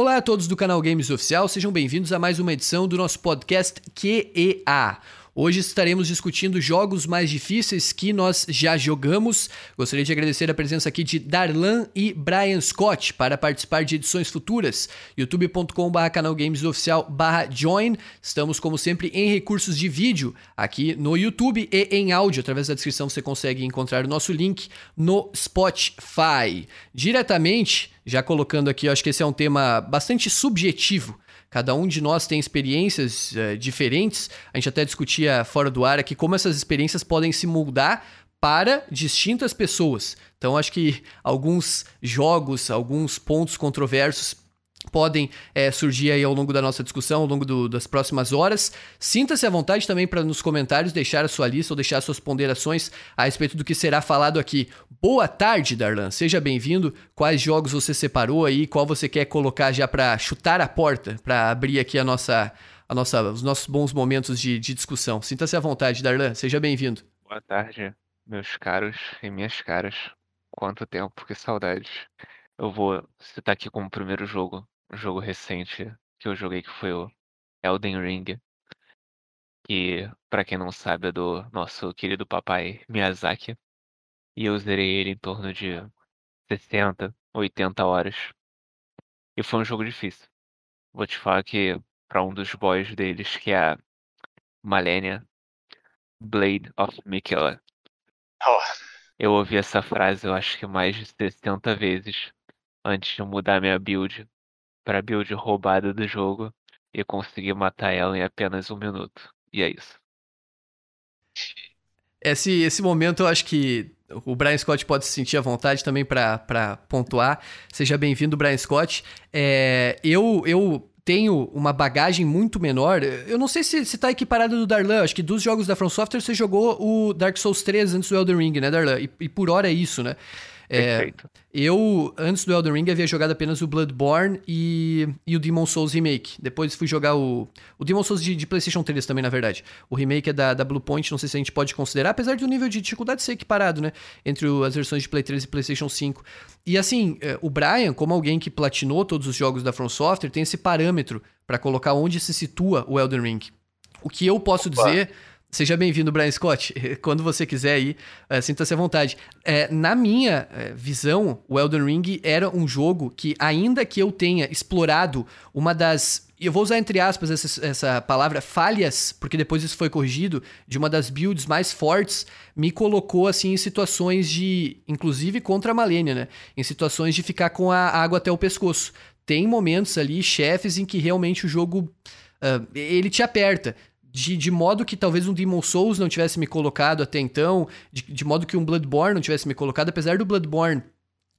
Olá a todos do canal Games Oficial, sejam bem-vindos a mais uma edição do nosso podcast QEA. Hoje estaremos discutindo jogos mais difíceis que nós já jogamos. Gostaria de agradecer a presença aqui de Darlan e Brian Scott para participar de edições futuras. youtube.com.br canal Games Oficial join. Estamos, como sempre, em recursos de vídeo aqui no YouTube e em áudio. Através da descrição você consegue encontrar o nosso link no Spotify. Diretamente, já colocando aqui, acho que esse é um tema bastante subjetivo Cada um de nós tem experiências uh, diferentes. A gente até discutia fora do ar aqui como essas experiências podem se moldar para distintas pessoas. Então, acho que alguns jogos, alguns pontos controversos podem é, surgir aí ao longo da nossa discussão, ao longo do, das próximas horas. Sinta-se à vontade também para nos comentários deixar a sua lista ou deixar suas ponderações a respeito do que será falado aqui. Boa tarde, Darlan. Seja bem-vindo. Quais jogos você separou aí? Qual você quer colocar já para chutar a porta, para abrir aqui a nossa, a nossa, os nossos bons momentos de, de discussão? Sinta-se à vontade, Darlan. Seja bem-vindo. Boa tarde, meus caros e minhas caras. Quanto tempo, que saudade. Eu vou citar aqui como primeiro jogo jogo recente que eu joguei que foi o Elden Ring. Que, pra quem não sabe, é do nosso querido papai Miyazaki. E eu zerei ele em torno de 60, 80 horas. E foi um jogo difícil. Vou te falar que para um dos boys deles, que é a Malenia Blade of Mikela. Oh. Eu ouvi essa frase, eu acho que mais de 60 vezes antes de mudar minha build para build roubada do jogo e conseguir matar ela em apenas um minuto. E é isso. Esse, esse momento eu acho que o Brian Scott pode se sentir à vontade também para pontuar. Seja bem-vindo, Brian Scott. É, eu, eu tenho uma bagagem muito menor. Eu não sei se, se tá equiparado do Darlan. Acho que dos jogos da From Software você jogou o Dark Souls 3 antes do Elden Ring, né, Darlan? E, e por hora é isso, né? É, eu, antes do Elden Ring, havia jogado apenas o Bloodborne e, e o Demon Souls Remake. Depois fui jogar o. O Demon Souls de, de, PlayStation 3 também, na verdade. O remake é da, da Bluepoint, não sei se a gente pode considerar, apesar do nível de dificuldade ser equiparado, né? Entre o, as versões de Play 3 e PlayStation 5. E assim, é, o Brian, como alguém que platinou todos os jogos da From Software, tem esse parâmetro para colocar onde se situa o Elden Ring. O que eu posso Opa. dizer Seja bem-vindo, Brian Scott. Quando você quiser aí, é, sinta-se à vontade. É, na minha é, visão, o Elden Ring era um jogo que, ainda que eu tenha explorado uma das. Eu vou usar entre aspas essa, essa palavra falhas, porque depois isso foi corrigido, de uma das builds mais fortes, me colocou assim em situações de. Inclusive contra a Malenia, né? Em situações de ficar com a água até o pescoço. Tem momentos ali, chefes, em que realmente o jogo. Uh, ele te aperta de, de modo que talvez um Demon Souls não tivesse me colocado até então, de, de modo que um Bloodborne não tivesse me colocado, apesar do Bloodborne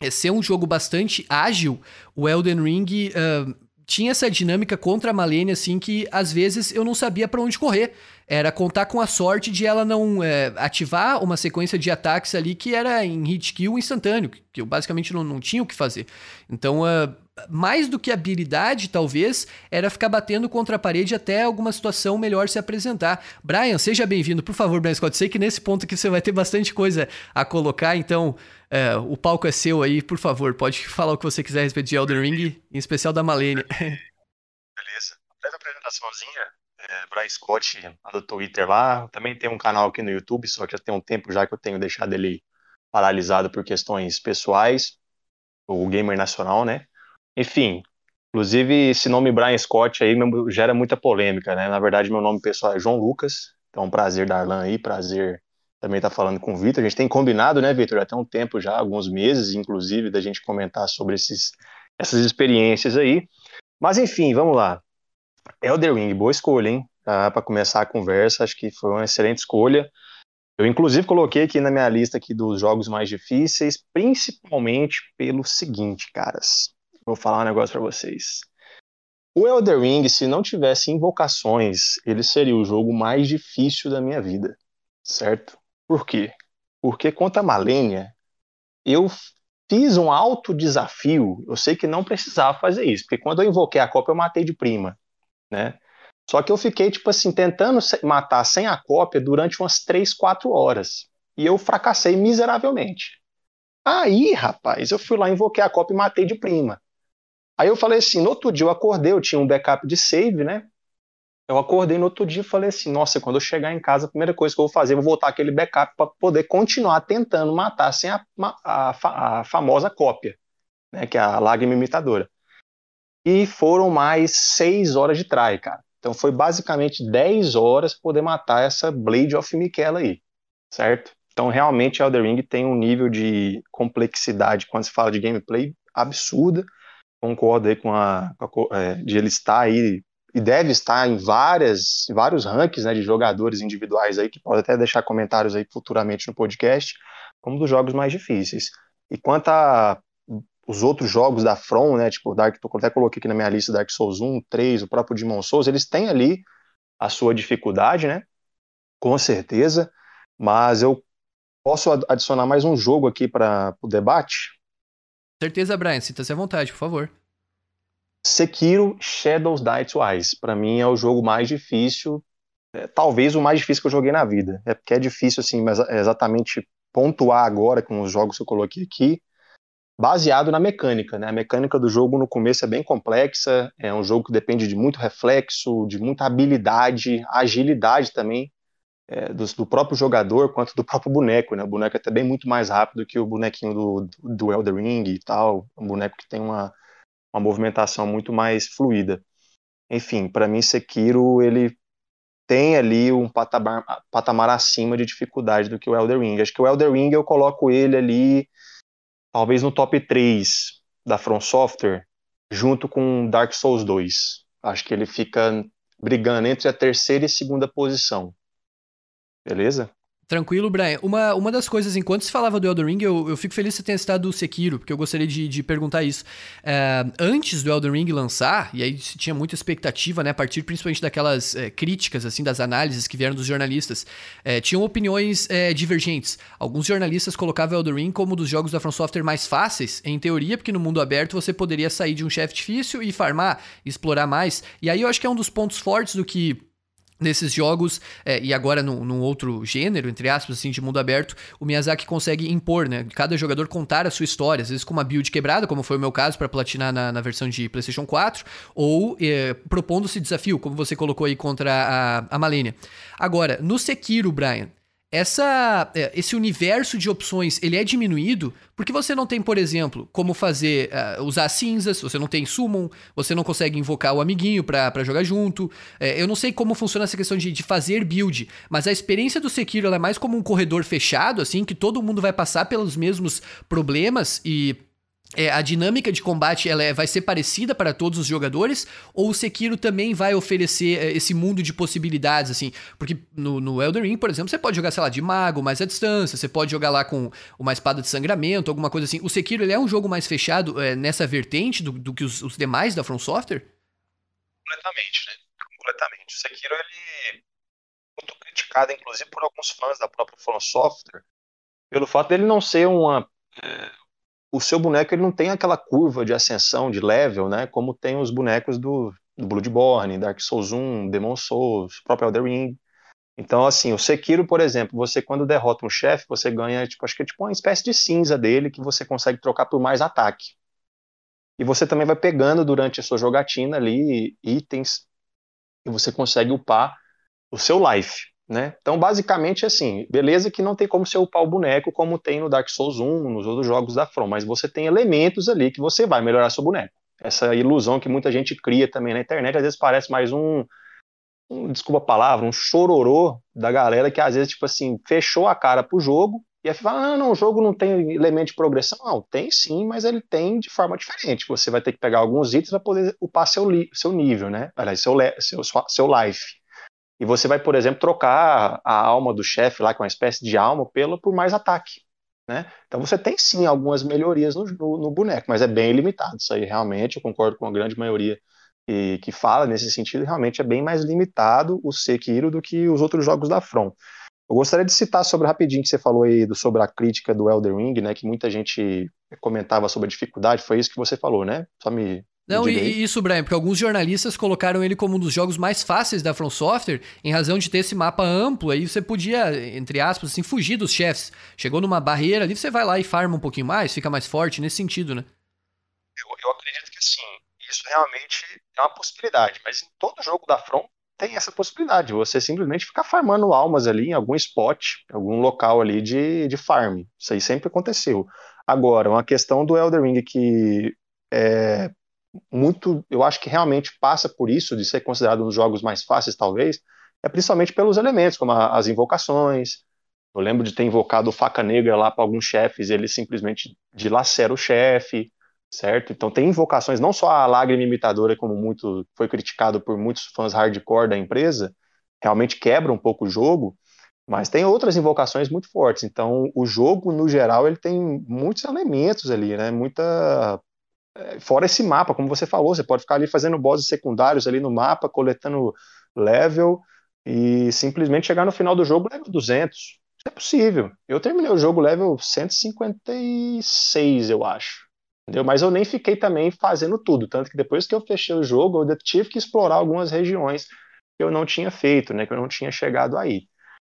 é, ser um jogo bastante ágil, o Elden Ring uh, tinha essa dinâmica contra a Malenia, assim, que às vezes eu não sabia para onde correr. Era contar com a sorte de ela não é, ativar uma sequência de ataques ali que era em hit kill instantâneo, que eu basicamente não, não tinha o que fazer. Então, uh, mais do que habilidade, talvez, era ficar batendo contra a parede até alguma situação melhor se apresentar. Brian, seja bem-vindo, por favor, Brian Scott. Sei que nesse ponto aqui você vai ter bastante coisa a colocar, então é, o palco é seu aí, por favor. Pode falar o que você quiser a respeito de Elden Ring, em especial da Malene. Beleza. A apresentaçãozinha. É, Brian Scott, lá do Twitter lá. Também tem um canal aqui no YouTube, só que já tem um tempo já que eu tenho deixado ele paralisado por questões pessoais. O Gamer Nacional, né? Enfim, inclusive esse nome Brian Scott aí gera muita polêmica, né? Na verdade, meu nome pessoal é João Lucas. Então, prazer, Darlan aí, prazer também estar tá falando com o Vitor. A gente tem combinado, né, Vitor? Tem um tempo já, alguns meses, inclusive, da gente comentar sobre esses, essas experiências aí. Mas enfim, vamos lá. Elder Ring, boa escolha, hein? Tá, Para começar a conversa, acho que foi uma excelente escolha. Eu, inclusive, coloquei aqui na minha lista aqui dos jogos mais difíceis, principalmente pelo seguinte, caras. Vou falar um negócio para vocês. O Elder Ring, se não tivesse invocações, ele seria o jogo mais difícil da minha vida, certo? Por quê? Porque contra a Malenia, eu fiz um alto desafio. Eu sei que não precisava fazer isso, porque quando eu invoquei a cópia, eu matei de prima, né? Só que eu fiquei, tipo assim, tentando matar sem a cópia durante umas 3, 4 horas. E eu fracassei miseravelmente. Aí, rapaz, eu fui lá, invoquei a cópia e matei de prima. Aí eu falei assim, no outro dia eu acordei, eu tinha um backup de save, né? Eu acordei no outro dia e falei assim, nossa, quando eu chegar em casa, a primeira coisa que eu vou fazer, vou voltar aquele backup para poder continuar tentando matar sem a, a, a famosa cópia, né? Que é a lágrima imitadora. E foram mais seis horas de try, cara. Então foi basicamente 10 horas para poder matar essa Blade of Miquela aí, certo? Então realmente Elder Ring tem um nível de complexidade quando se fala de gameplay absurda. Concordo aí com a, com a é, de ele estar aí e deve estar em várias, vários rankings né, de jogadores individuais aí, que pode até deixar comentários aí futuramente no podcast, como dos jogos mais difíceis. E quanto a os outros jogos da From, né, tipo Dark, eu até coloquei aqui na minha lista Dark Souls 1, 3, o próprio Demon Souls, eles têm ali a sua dificuldade, né? Com certeza, mas eu posso adicionar mais um jogo aqui para o debate? Certeza, Brian, sinta-se à vontade, por favor. Sekiro Shadows Die Twice, para mim é o jogo mais difícil, é, talvez o mais difícil que eu joguei na vida. É porque é difícil assim, mas é exatamente pontuar agora com os jogos que eu coloquei aqui, baseado na mecânica. Né? A mecânica do jogo no começo é bem complexa, é um jogo que depende de muito reflexo, de muita habilidade, agilidade também é, do, do, próprio jogador quanto do próprio boneco. Né? O boneco é também muito mais rápido que o bonequinho do, do Elder Ring e tal, um boneco que tem uma, uma movimentação muito mais fluida. Enfim, para mim Sekiro ele tem ali um patamar, patamar acima de dificuldade do que o Elder Ring. Acho que o Elder Ring eu coloco ele ali talvez no top 3 da From Software, junto com Dark Souls 2. Acho que ele fica brigando entre a terceira e segunda posição. Beleza? Tranquilo, Brian. Uma, uma das coisas, enquanto se falava do Elden Ring, eu, eu fico feliz que você tenha citado o Sekiro, porque eu gostaria de, de perguntar isso. É, antes do Elden Ring lançar, e aí se tinha muita expectativa, né, a partir principalmente daquelas é, críticas, assim, das análises que vieram dos jornalistas, é, tinham opiniões é, divergentes. Alguns jornalistas colocavam o Elden Ring como um dos jogos da From Software mais fáceis, em teoria, porque no mundo aberto você poderia sair de um chefe difícil e farmar, explorar mais. E aí eu acho que é um dos pontos fortes do que nesses jogos, é, e agora num, num, outro gênero, entre aspas, assim, de mundo aberto, o Miyazaki consegue impor, né? Cada jogador contar a sua história, às vezes com uma build quebrada, como foi o meu caso para platinar na, na, versão de PlayStation 4, ou é, propondo-se desafio, como você colocou aí contra a, a Malenia. Agora, no Sekiro, Brian, essa, é, esse universo de opções ele é diminuído porque você não tem, por exemplo, como fazer uh, usar cinzas, você não tem summon, você não consegue invocar o amiguinho para jogar junto. É, eu não sei como funciona essa questão de, de fazer build, mas a experiência do Sekiro é mais como um corredor fechado, assim, que todo mundo vai passar pelos mesmos problemas e é, a dinâmica de combate ela é, vai ser parecida para todos os jogadores? Ou o Sekiro também vai oferecer é, esse mundo de possibilidades assim? Porque no, no Elden Ring por exemplo você pode jogar sei lá de mago mais à distância você pode jogar lá com uma espada de sangramento alguma coisa assim. O Sekiro ele é um jogo mais fechado é, nessa vertente do, do que os, os, demais da From Software? Completamente né? Completamente. O Sekiro ele é muito criticado inclusive por alguns fãs da própria From Software pelo fato dele não ser uma é, o seu boneco ele não tem aquela curva de ascensão, de level, né? Como tem os bonecos do, do Bloodborne, Dark Souls 1, Demon Souls, próprio Elder Ring. Então, assim, o Sekiro, por exemplo, você quando derrota um chefe, você ganha, tipo, acho que é tipo uma espécie de cinza dele que você consegue trocar por mais ataque. E você também vai pegando durante a sua jogatina ali itens e você consegue upar o seu life. Né? Então, basicamente, assim, beleza que não tem como você upar o boneco como tem no Dark Souls 1, nos outros jogos da From, mas você tem elementos ali que você vai melhorar seu boneco. Essa ilusão que muita gente cria também na internet, às vezes parece mais um, um desculpa a palavra, um chororô da galera que às vezes, tipo assim, fechou a cara pro jogo e aí fala, ah, não, o jogo não tem elemento de progressão. Não, tem sim, mas ele tem de forma diferente. Você vai ter que pegar alguns itens para poder upar seu, seu nível, né? Aliás, seu, seu, seu life. E você vai, por exemplo, trocar a alma do chefe lá, que é uma espécie de alma, pelo por mais ataque. Né? Então você tem sim algumas melhorias no, no, no, boneco, mas é bem limitado. Isso aí realmente, eu concordo com a grande maioria que, que fala nesse sentido, realmente é bem mais limitado o Sekiro do que os outros jogos da From. Eu gostaria de citar sobre rapidinho que você falou aí do, sobre a crítica do Elder Ring, né? Que muita gente comentava sobre a dificuldade, foi isso que você falou, né? Só me não, e isso, Brian, porque alguns jornalistas colocaram ele como um dos jogos mais fáceis da From Software, em razão de ter esse mapa amplo, aí você podia, entre aspas, assim, fugir dos chefes. Chegou numa barreira ali, você vai lá e farma um pouquinho mais, fica mais forte nesse sentido, né? Eu, eu acredito que assim, isso realmente é uma possibilidade, mas em todo jogo da From tem essa possibilidade, você simplesmente ficar farmando almas ali em algum spot, algum local ali de, de farm. Isso aí sempre aconteceu. Agora, uma questão do Elder Ring que é muito, eu acho que realmente passa por isso, de ser considerado um dos jogos mais fáceis, talvez, é principalmente pelos elementos, como a, as invocações. Eu lembro de ter invocado Faca Negra lá para alguns chefes, ele simplesmente dilacera o chefe certo? Então tem invocações, não só a lágrima imitadora, como muito foi criticado por muitos fãs hardcore da empresa, realmente quebra um pouco o jogo, mas tem outras invocações muito fortes. Então o jogo, no geral, ele tem muitos elementos ali, né? Muita. Fora esse mapa, como você falou, você pode ficar ali fazendo bosses secundários ali no mapa, coletando level e simplesmente chegar no final do jogo level 200. Isso é possível. Eu terminei o jogo level 156, eu acho. Entendeu? Mas eu nem fiquei também fazendo tudo, tanto que depois que eu fechei o jogo, eu tive que explorar algumas regiões que eu não tinha feito, né, que eu não tinha chegado aí.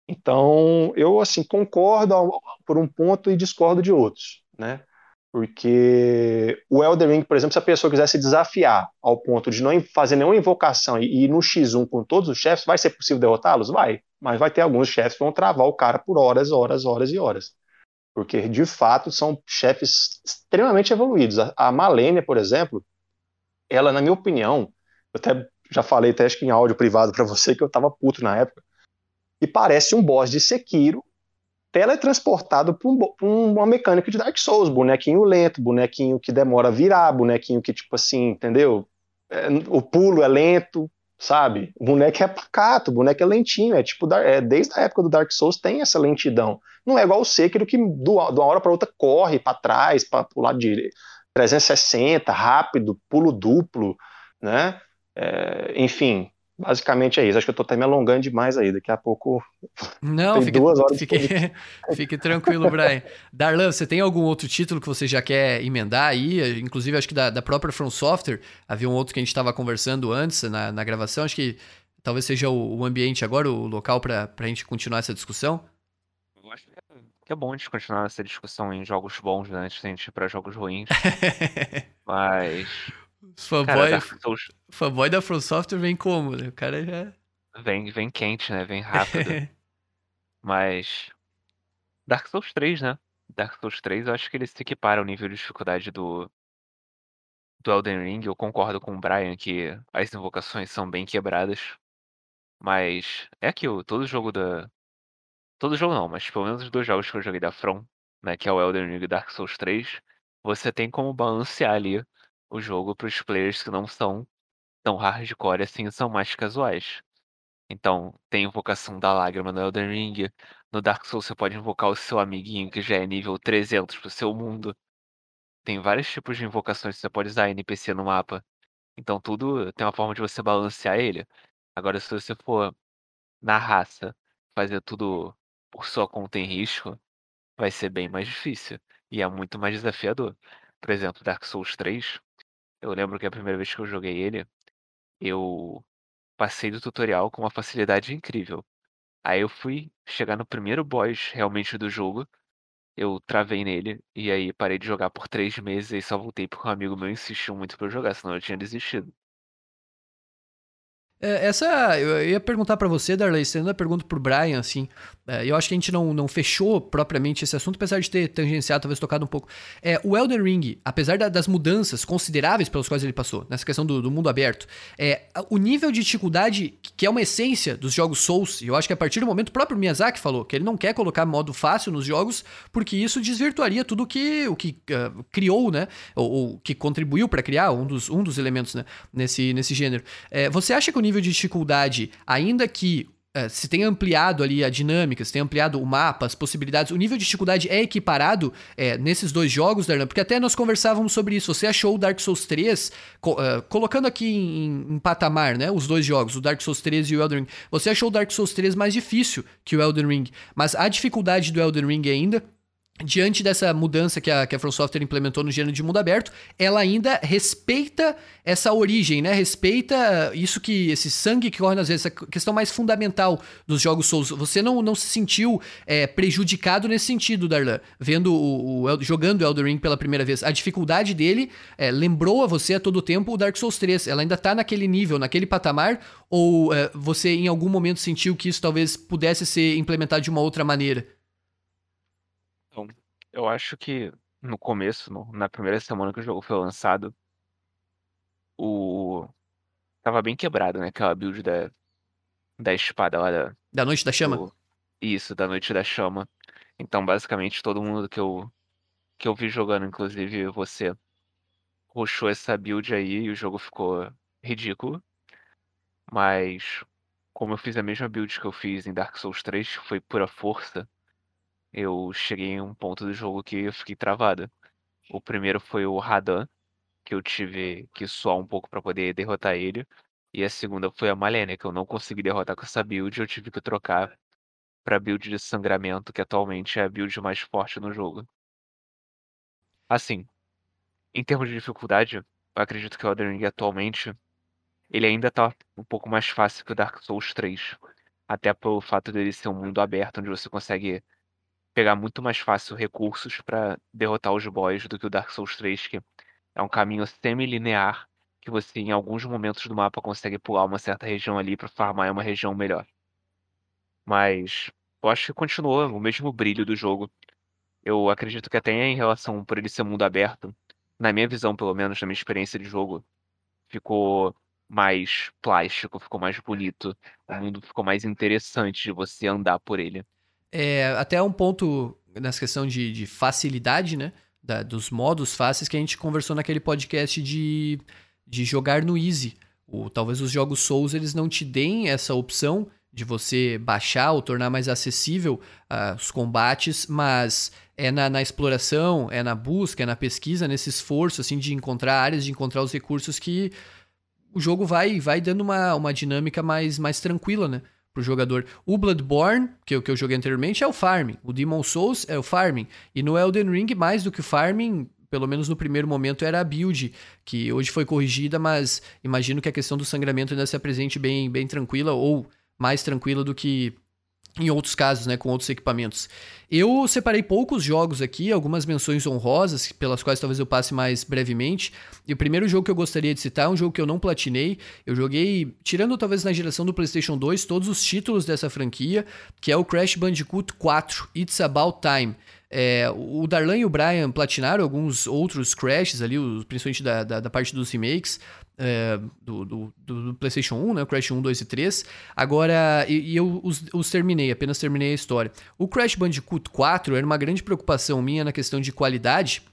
Então, eu assim concordo por um ponto e discordo de outros, né? Porque o Elder Ring, por exemplo, se a pessoa quiser se desafiar ao ponto de não fazer nenhuma invocação e ir no X1 com todos os chefes, vai ser possível derrotá-los? Vai. Mas vai ter alguns chefes que vão travar o cara por horas, horas, horas e horas porque de fato são chefes extremamente evoluídos. A, a Malenia, por exemplo, ela, na minha opinião, eu até já falei até acho que em áudio privado para você que eu tava puto na época, e parece um boss de Sekiro teletransportado para um, uma mecânica de Dark Souls, bonequinho lento, bonequinho que demora a virar, bonequinho que tipo assim, entendeu? É, o pulo é lento, sabe? O boneco é pacato, o boneco é lentinho, é tipo, é, desde a época do Dark Souls tem essa lentidão. Não é igual o Sekiro que do, de uma hora para outra corre para trás, para o lado de 360, rápido, pulo duplo, né? É, enfim, basicamente é isso. Acho que eu tô até me alongando demais aí. Daqui a pouco. Não, fique, duas horas fique, fique tranquilo, Brian. Darlan, você tem algum outro título que você já quer emendar aí? Inclusive, acho que da, da própria From Software. Havia um outro que a gente estava conversando antes na, na gravação. Acho que talvez seja o, o ambiente agora, o local para a gente continuar essa discussão. Eu acho que é bom a gente continuar essa discussão em jogos bons, né? Antes de a gente ir para jogos ruins. Mas fanboy, Souls... fanboy da From Software vem como, né? O cara já. Vem, vem quente, né? Vem rápido. Mas. Dark Souls 3, né? Dark Souls 3, eu acho que ele se equipara ao nível de dificuldade do. Do Elden Ring. Eu concordo com o Brian que as invocações são bem quebradas. Mas é aquilo, todo jogo da. Todo jogo não, mas pelo menos os dois jogos que eu joguei da From, né? Que é o Elden Ring e Dark Souls 3, você tem como balancear ali o jogo para os players que não são tão hardcore assim, são mais casuais. Então, tem invocação da lágrima no Elden Ring. No Dark Souls você pode invocar o seu amiguinho que já é nível 300 pro seu mundo. Tem vários tipos de invocações que você pode usar NPC no mapa. Então tudo tem uma forma de você balancear ele. Agora, se você for na raça fazer tudo por sua conta em risco, vai ser bem mais difícil. E é muito mais desafiador. Por exemplo, Dark Souls 3, eu lembro que a primeira vez que eu joguei ele, eu passei do tutorial com uma facilidade incrível. Aí eu fui chegar no primeiro boss realmente do jogo, eu travei nele, e aí parei de jogar por três meses e só voltei porque um amigo meu insistiu muito pra eu jogar, senão eu tinha desistido. É, essa, eu ia perguntar para você, Darley, sendo a pergunta pro Brian, assim, é, eu acho que a gente não, não fechou propriamente esse assunto, apesar de ter tangenciado, talvez tocado um pouco. É, o Elden Ring, apesar da, das mudanças consideráveis pelas quais ele passou, nessa questão do, do, mundo aberto, é, o nível de dificuldade, que é uma essência dos jogos Souls, eu acho que a partir do momento o próprio Miyazaki falou que ele não quer colocar modo fácil nos jogos, porque isso desvirtuaria tudo que, o que uh, criou, né, ou, ou que contribuiu para criar um dos, um dos elementos né, nesse, nesse gênero. É, você acha que o nível de dificuldade, ainda que é, se tem ampliado ali a dinâmica, se tem ampliado o mapa, as possibilidades, o nível de dificuldade é equiparado é, nesses dois jogos, Darlan? Porque até nós conversávamos sobre isso. Você achou o Dark Souls 3, co uh, colocando aqui em, em, patamar, né, os dois jogos, o Dark Souls 3 e o Elden Ring, você achou o Dark Souls 3 mais difícil que o Elden Ring, mas a dificuldade do Elden Ring ainda diante dessa mudança que a, que a From Software implementou no gênero de mundo aberto, ela ainda respeita essa origem, né? Respeita isso que esse sangue que corre nas vezes, essa questão mais fundamental dos jogos Souls. Você não, não se sentiu é, prejudicado nesse sentido, Darlan, vendo o, o, jogando Elden Ring pela primeira vez. A dificuldade dele é, lembrou a você a todo tempo o Dark Souls 3. Ela ainda tá naquele nível, naquele patamar, ou é, você em algum momento sentiu que isso talvez pudesse ser implementado de uma outra maneira? Eu acho que no começo, no- na primeira semana que o jogo foi lançado, o. Tava bem quebrado, né? Aquela build da, da espada lá da, Da Noite da Chama? do- Isso, da Noite da Chama. Então, basicamente, todo mundo que eu, que eu vi jogando, inclusive você, rushou essa build aí e o jogo ficou ridículo. Mas, como eu fiz a mesma build que eu fiz em Dark Souls 3, que foi pura força, eu cheguei em um ponto do jogo que eu fiquei travado. O primeiro foi o Radan, que eu tive que suar um pouco pra poder derrotar ele. E a segunda foi a Malenia, que eu não consegui derrotar com essa build, eu tive que trocar pra build de sangramento, que atualmente é a build mais forte no jogo. Assim, em termos de dificuldade, eu acredito que o Elden Ring atualmente ele ainda tá um pouco mais fácil que o Dark Souls 3. Até pelo fato dele ser um mundo aberto, onde você consegue pegar muito mais fácil recursos pra derrotar os boss do que o Dark Souls 3, que é um caminho semi-linear que você em alguns momentos do mapa consegue pular uma certa região ali pra farmar uma região melhor. Mas eu acho que continua o mesmo brilho do jogo. Eu acredito que até em relação por ele ser mundo aberto, na minha visão, pelo menos, na minha experiência de jogo, ficou mais plástico, ficou mais bonito. O mundo ficou mais interessante de você andar por ele. É, até um ponto nessa questão de, de facilidade, né? Da, dos modos fáceis que a gente conversou naquele podcast de, de jogar no Easy. O, talvez os jogos Souls eles não te deem essa opção de você baixar ou tornar mais acessível uh, os combates, mas é na, na, exploração, é na busca, é na pesquisa, nesse esforço assim de encontrar áreas, de encontrar os recursos que o jogo vai vai dando uma, uma dinâmica mais, mais tranquila, né? Pro jogador. O Bloodborne, que eu, que eu joguei anteriormente, é o farming. O Demon Souls é o farming. E no Elden Ring, mais do que o farming, pelo menos no primeiro momento, era a build, que hoje foi corrigida, mas imagino que a questão do sangramento ainda se apresente bem, bem tranquila, ou mais tranquila do que em outros casos, né, com outros equipamentos. Eu separei poucos jogos aqui, algumas menções honrosas, pelas quais talvez eu passe mais brevemente. E o primeiro jogo que eu gostaria de citar é um jogo que eu não platinei. Eu joguei, tirando talvez na geração do PlayStation 2, todos os títulos dessa franquia, que é o Crash Bandicoot 4, It's About Time. É, o Darlan e o Brian platinaram alguns outros Crashes ali, principalmente da, da, da parte dos remakes. É, do, do, do, PlayStation 1, né? O Crash 1, 2 e 3. Agora, e, e eu os, os, terminei, apenas terminei a história. O Crash Bandicoot 4 era uma grande preocupação minha na questão de qualidade.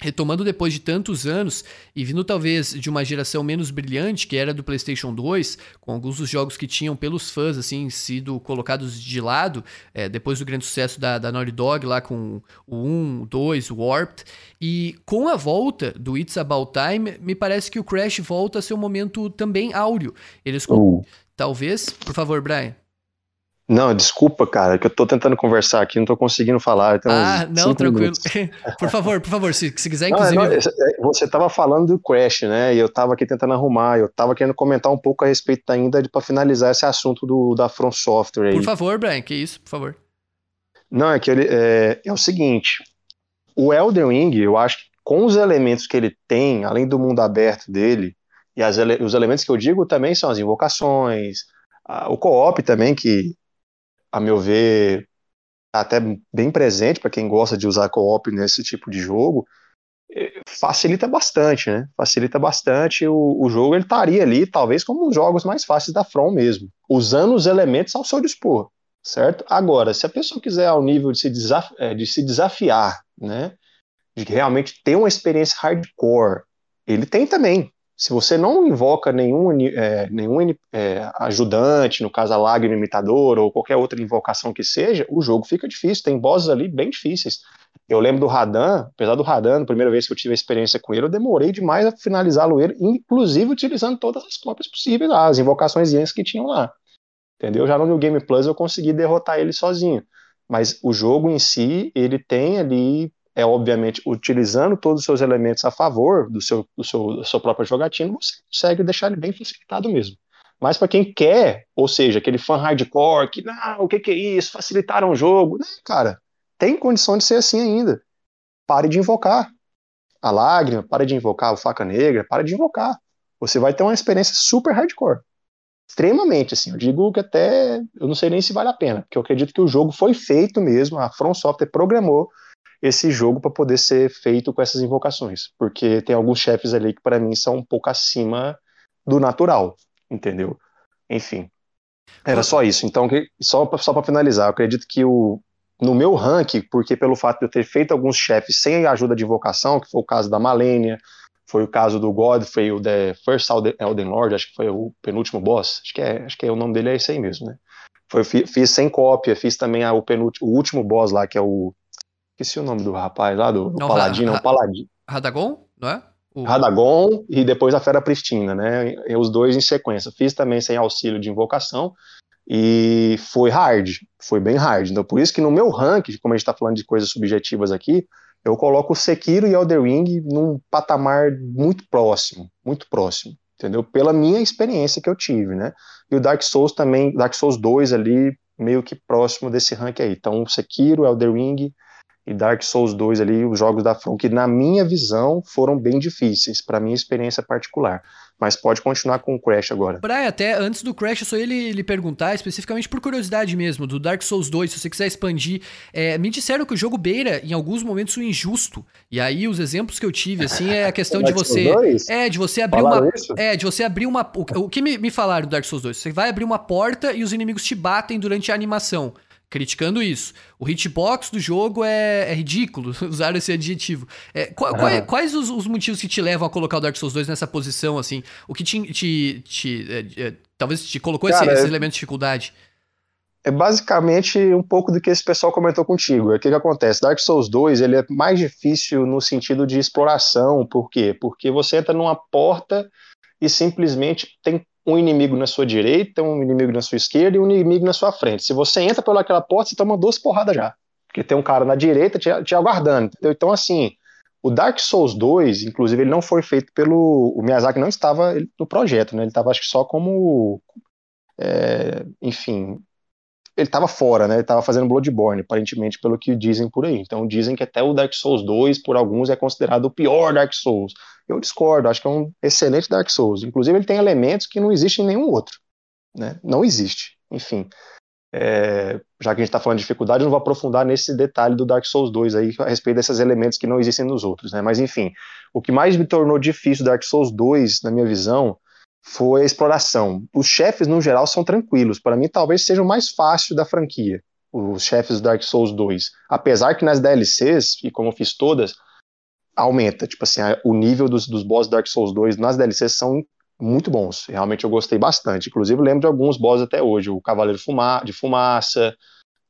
Retomando depois de tantos anos e vindo talvez de uma geração menos brilhante, que era do PlayStation 2, com alguns dos jogos que tinham pelos fãs assim sido colocados de lado, é, depois do grande sucesso da, da Naughty Dog lá com o 1, o 2, o Warped, e com a volta do It's About Time, me parece que o Crash volta a ser um momento também áureo. Eles uh. talvez, por favor, Brian. Não, desculpa, cara, que eu tô tentando conversar aqui, não tô conseguindo falar. ah, não, tranquilo. por favor, por favor, se, se quiser, inclusive. Não, não, é, você tava falando do Crash, né? E eu tava aqui tentando arrumar, eu tava querendo comentar um pouco a respeito ainda para finalizar esse assunto do, da From Software aí. Por favor, Brian, que isso, por favor. Não, é que ele, é, é o seguinte: o Elden Ring, eu acho que com os elementos que ele tem, além do mundo aberto dele, e as, os elementos que eu digo também são as invocações, a, o co-op também, que a meu ver, tá até bem presente para quem gosta de usar co-op nesse tipo de jogo, facilita bastante, né? Facilita bastante. O, o jogo ele estaria ali, talvez, como os jogos mais fáceis da From mesmo, usando os elementos ao seu dispor, certo? Agora, se a pessoa quiser ao nível de se, desaf é, de se desafiar, né? De realmente ter uma experiência hardcore, ele tem também. Se você não invoca nenhum, é, nenhum é, ajudante, no caso a lágrima imitador ou qualquer outra invocação que seja, o jogo fica difícil. Tem bosses ali bem difíceis. Eu lembro do Radan, apesar do Radan, a primeira vez que eu tive a experiência com ele, eu demorei demais a finalizá-lo ele, inclusive utilizando todas as cópias possíveis as invocações que tinham lá. Entendeu? Já no New Game Plus eu consegui derrotar ele sozinho. Mas o jogo em si, ele tem ali, é obviamente, utilizando todos os seus elementos a favor do seu, do seu, da sua própria você consegue deixar ele bem facilitado mesmo. Mas para quem quer, ou seja, aquele fã hardcore, que, não, o que, que é isso? Facilitaram o jogo. Não, cara, tem condição de ser assim ainda. Pare de invocar a lágrima, pare de invocar o faca negra, pare de invocar. Você vai ter uma experiência super hardcore. Extremamente, assim. Eu digo que até. Eu não sei nem se vale a pena, porque eu acredito que o jogo foi feito mesmo, a From Software programou esse jogo para poder ser feito com essas invocações. Porque tem alguns chefes ali que, para mim, são um pouco acima do natural entendeu? Enfim. Era só isso. Então, só, só para finalizar, eu acredito que o, no meu ranking, porque pelo fato de eu ter feito alguns chefes sem ajuda de invocação, que foi o caso da Malenia, foi o caso do Godfrey, o The First Elden Lord, acho que foi o penúltimo boss, acho que é, acho que é o nome dele é esse aí mesmo, né? Foi, fiz sem cópia, fiz também a, o, o último boss lá, que é o. Esqueci o nome do rapaz lá, do, do não, Paladino, um Paladino. Radagon, não é? o... Radagon e depois a Fera Pristina, né? Os dois em sequência. Fiz também sem auxílio de invocação e foi hard, foi bem hard. Então, por isso que no meu ranking, como a gente está falando de coisas subjetivas aqui, eu coloco o Sekiro e Elder Ring num patamar muito próximo, muito próximo, entendeu? Pela minha experiência que eu tive, né? E o Dark Souls também, Dark Souls 2 ali, meio que próximo desse ranking aí. Então, Sekiro, Elder Ring e Dark Souls 2 ali, os jogos da From, que na minha visão foram bem difíceis, para minha experiência particular. Mas pode continuar com o Crash agora. Brian, até antes do Crash, eu só ia lhe, lhe perguntar, especificamente por curiosidade mesmo, do Dark Souls 2, se você quiser expandir. É, me disseram que o jogo beira, em alguns momentos, o injusto. E aí, os exemplos que eu tive, assim, é a questão de você. É, de você abrir Falaram uma. Isso? É, de você abrir uma. O, o que me, me falaram do Dark Souls 2? Você vai abrir uma porta e os inimigos te batem durante a animação criticando isso. O hitbox do jogo é, é ridículo, usar esse adjetivo. É, qual, qual é, quais os, os, motivos que te levam a colocar o Dark Souls 2 nessa posição, assim? O que te, te, te é, é talvez te colocou Cara, esse, esse elemento de dificuldade? É basicamente um pouco do que esse pessoal comentou contigo. É o que, que acontece? Dark Souls 2 ele é mais difícil no sentido de exploração. Por quê? Porque você entra numa porta e simplesmente tem um inimigo na sua direita, um inimigo na sua esquerda e um inimigo na sua frente. Se você entra pelaquela porta, você toma duas porradas já. Porque tem um cara na direita te, te aguardando. Entendeu? Então, assim, o Dark Souls 2, inclusive, ele não foi feito pelo. O Miyazaki não estava no projeto, né? Ele estava, acho que, só como. É, enfim. Ele estava fora, né? Ele estava fazendo Bloodborne, aparentemente, pelo que dizem por aí. Então, dizem que até o Dark Souls 2, por alguns, é considerado o pior Dark Souls. Eu discordo, acho que é um excelente Dark Souls. Inclusive, ele tem elementos que não existem em nenhum outro. Né? Não existe. Enfim. É, já que a gente está falando de dificuldade, eu não vou aprofundar nesse detalhe do Dark Souls 2 aí, a respeito desses elementos que não existem nos outros, né? Mas enfim, o que mais me tornou difícil Dark Souls 2, na minha visão, foi a exploração. Os chefes, no geral, são tranquilos. Para mim, talvez seja o mais fácil da franquia, os chefes do Dark Souls 2. Apesar que nas DLCs, e como eu fiz todas, aumenta. Tipo assim, o nível dos, dos bosses Dark Souls 2 nas DLCs são muito bons. Realmente eu gostei bastante. Inclusive, lembro de alguns bosses até hoje. O Cavaleiro Fuma de Fumaça.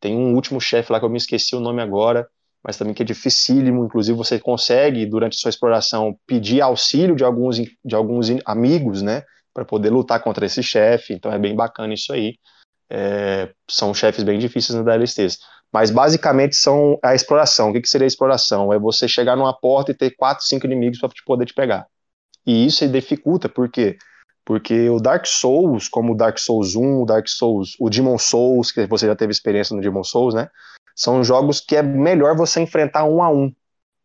Tem um último chefe lá que eu me esqueci o nome agora, mas também que é dificílimo. Inclusive, você consegue, durante sua exploração, pedir auxílio de alguns, de alguns amigos, né? Para poder lutar contra esse chefe. Então é bem bacana isso aí. É, são chefes bem difíceis na DLCs. Mas basicamente são a exploração. O que, que seria a exploração? É você chegar numa porta e ter quatro, cinco inimigos para poder te pegar. E isso dificulta, por quê? Porque o Dark Souls, como o Dark Souls 1, o Dark Souls, o Demon Souls, que você já teve experiência no Demon Souls, né? São jogos que é melhor você enfrentar um a um.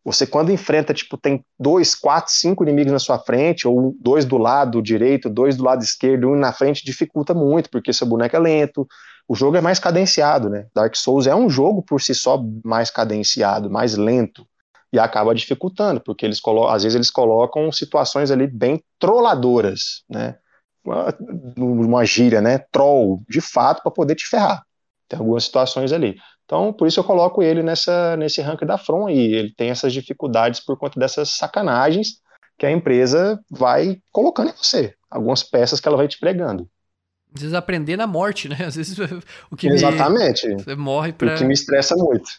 Você, quando enfrenta, tipo, tem dois, quatro, cinco inimigos na sua frente, ou dois do lado direito, dois do lado esquerdo, um na frente, dificulta muito, porque seu boneco é lento, o jogo é mais cadenciado, né? Dark Souls é um jogo por si só mais cadenciado, mais lento e acaba dificultando, porque eles às vezes eles colocam situações ali bem trolladoras, né? Uma, uma gíria, né? Troll, de fato, para poder te ferrar. Tem algumas situações ali. Então, por isso eu coloco ele nessa, nesse ranking da From aí. Ele tem essas dificuldades por conta dessas sacanagens que a empresa vai colocando em você. Algumas peças que ela vai te pregando. Às vezes aprender na morte, né? Às vezes o que Exatamente. Me... Você morre pra... O que me estressa muito.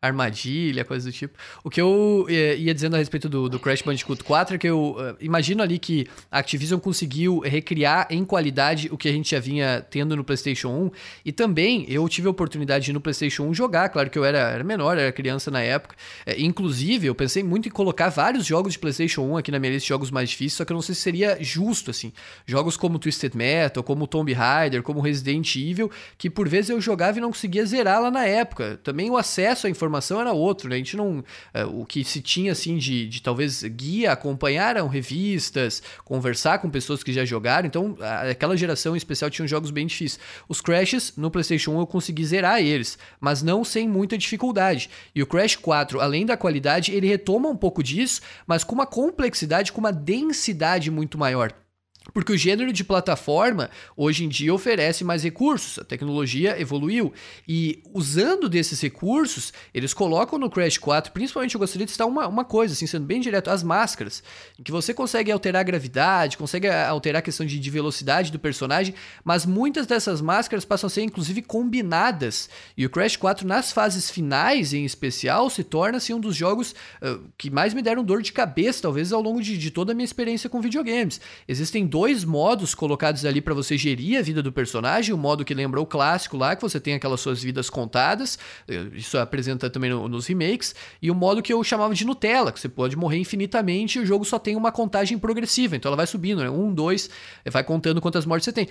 Armadilha, coisa do tipo. O que eu eh, ia dizendo a respeito do, do Crash Bandicoot 4 é que eu uh, imagino ali que a Activision conseguiu recriar em qualidade o que a gente já vinha tendo no PlayStation 1 e também eu tive a oportunidade de no PlayStation 1 jogar, claro que eu era, era menor, era criança na época. É, inclusive, eu pensei muito em colocar vários jogos de PlayStation 1 aqui na minha lista de jogos mais difíceis, só que eu não sei se seria justo assim. Jogos como Twisted Metal, como Tomb Raider, como Resident Evil, que por vezes eu jogava e não conseguia zerar lá na época. Também o acesso à informação informação era outro, né? A gente não. É, o que se tinha, assim, de, de talvez guia, acompanhar eram revistas, conversar com pessoas que já jogaram. Então, aquela geração em especial tinha jogos bem difíceis. Os Crashes no PlayStation 1 eu consegui zerar eles, mas não sem muita dificuldade. E o Crash 4, além da qualidade, ele retoma um pouco disso, mas com uma complexidade, com uma densidade muito maior. Porque o gênero de plataforma hoje em dia oferece mais recursos, a tecnologia evoluiu e usando desses recursos, eles colocam no Crash 4, principalmente eu gostaria de citar uma, uma coisa, assim, sendo bem direto, as máscaras, que você consegue alterar a gravidade, consegue alterar a questão de, de velocidade do personagem, mas muitas dessas máscaras passam a ser inclusive combinadas. E o Crash 4 nas fases finais, em especial, se torna assim, um dos jogos uh, que mais me deram dor de cabeça, talvez ao longo de, de toda a minha experiência com videogames. Existem dois dois modos colocados ali para você gerir a vida do personagem. O modo que lembra o clássico lá, que você tem aquelas suas vidas contadas. Isso apresenta também no, nos remakes. E o modo que eu chamava de Nutella, que você pode morrer infinitamente e o jogo só tem uma contagem progressiva. Então ela vai subindo, né? Um, dois, vai contando quantas mortes você tem.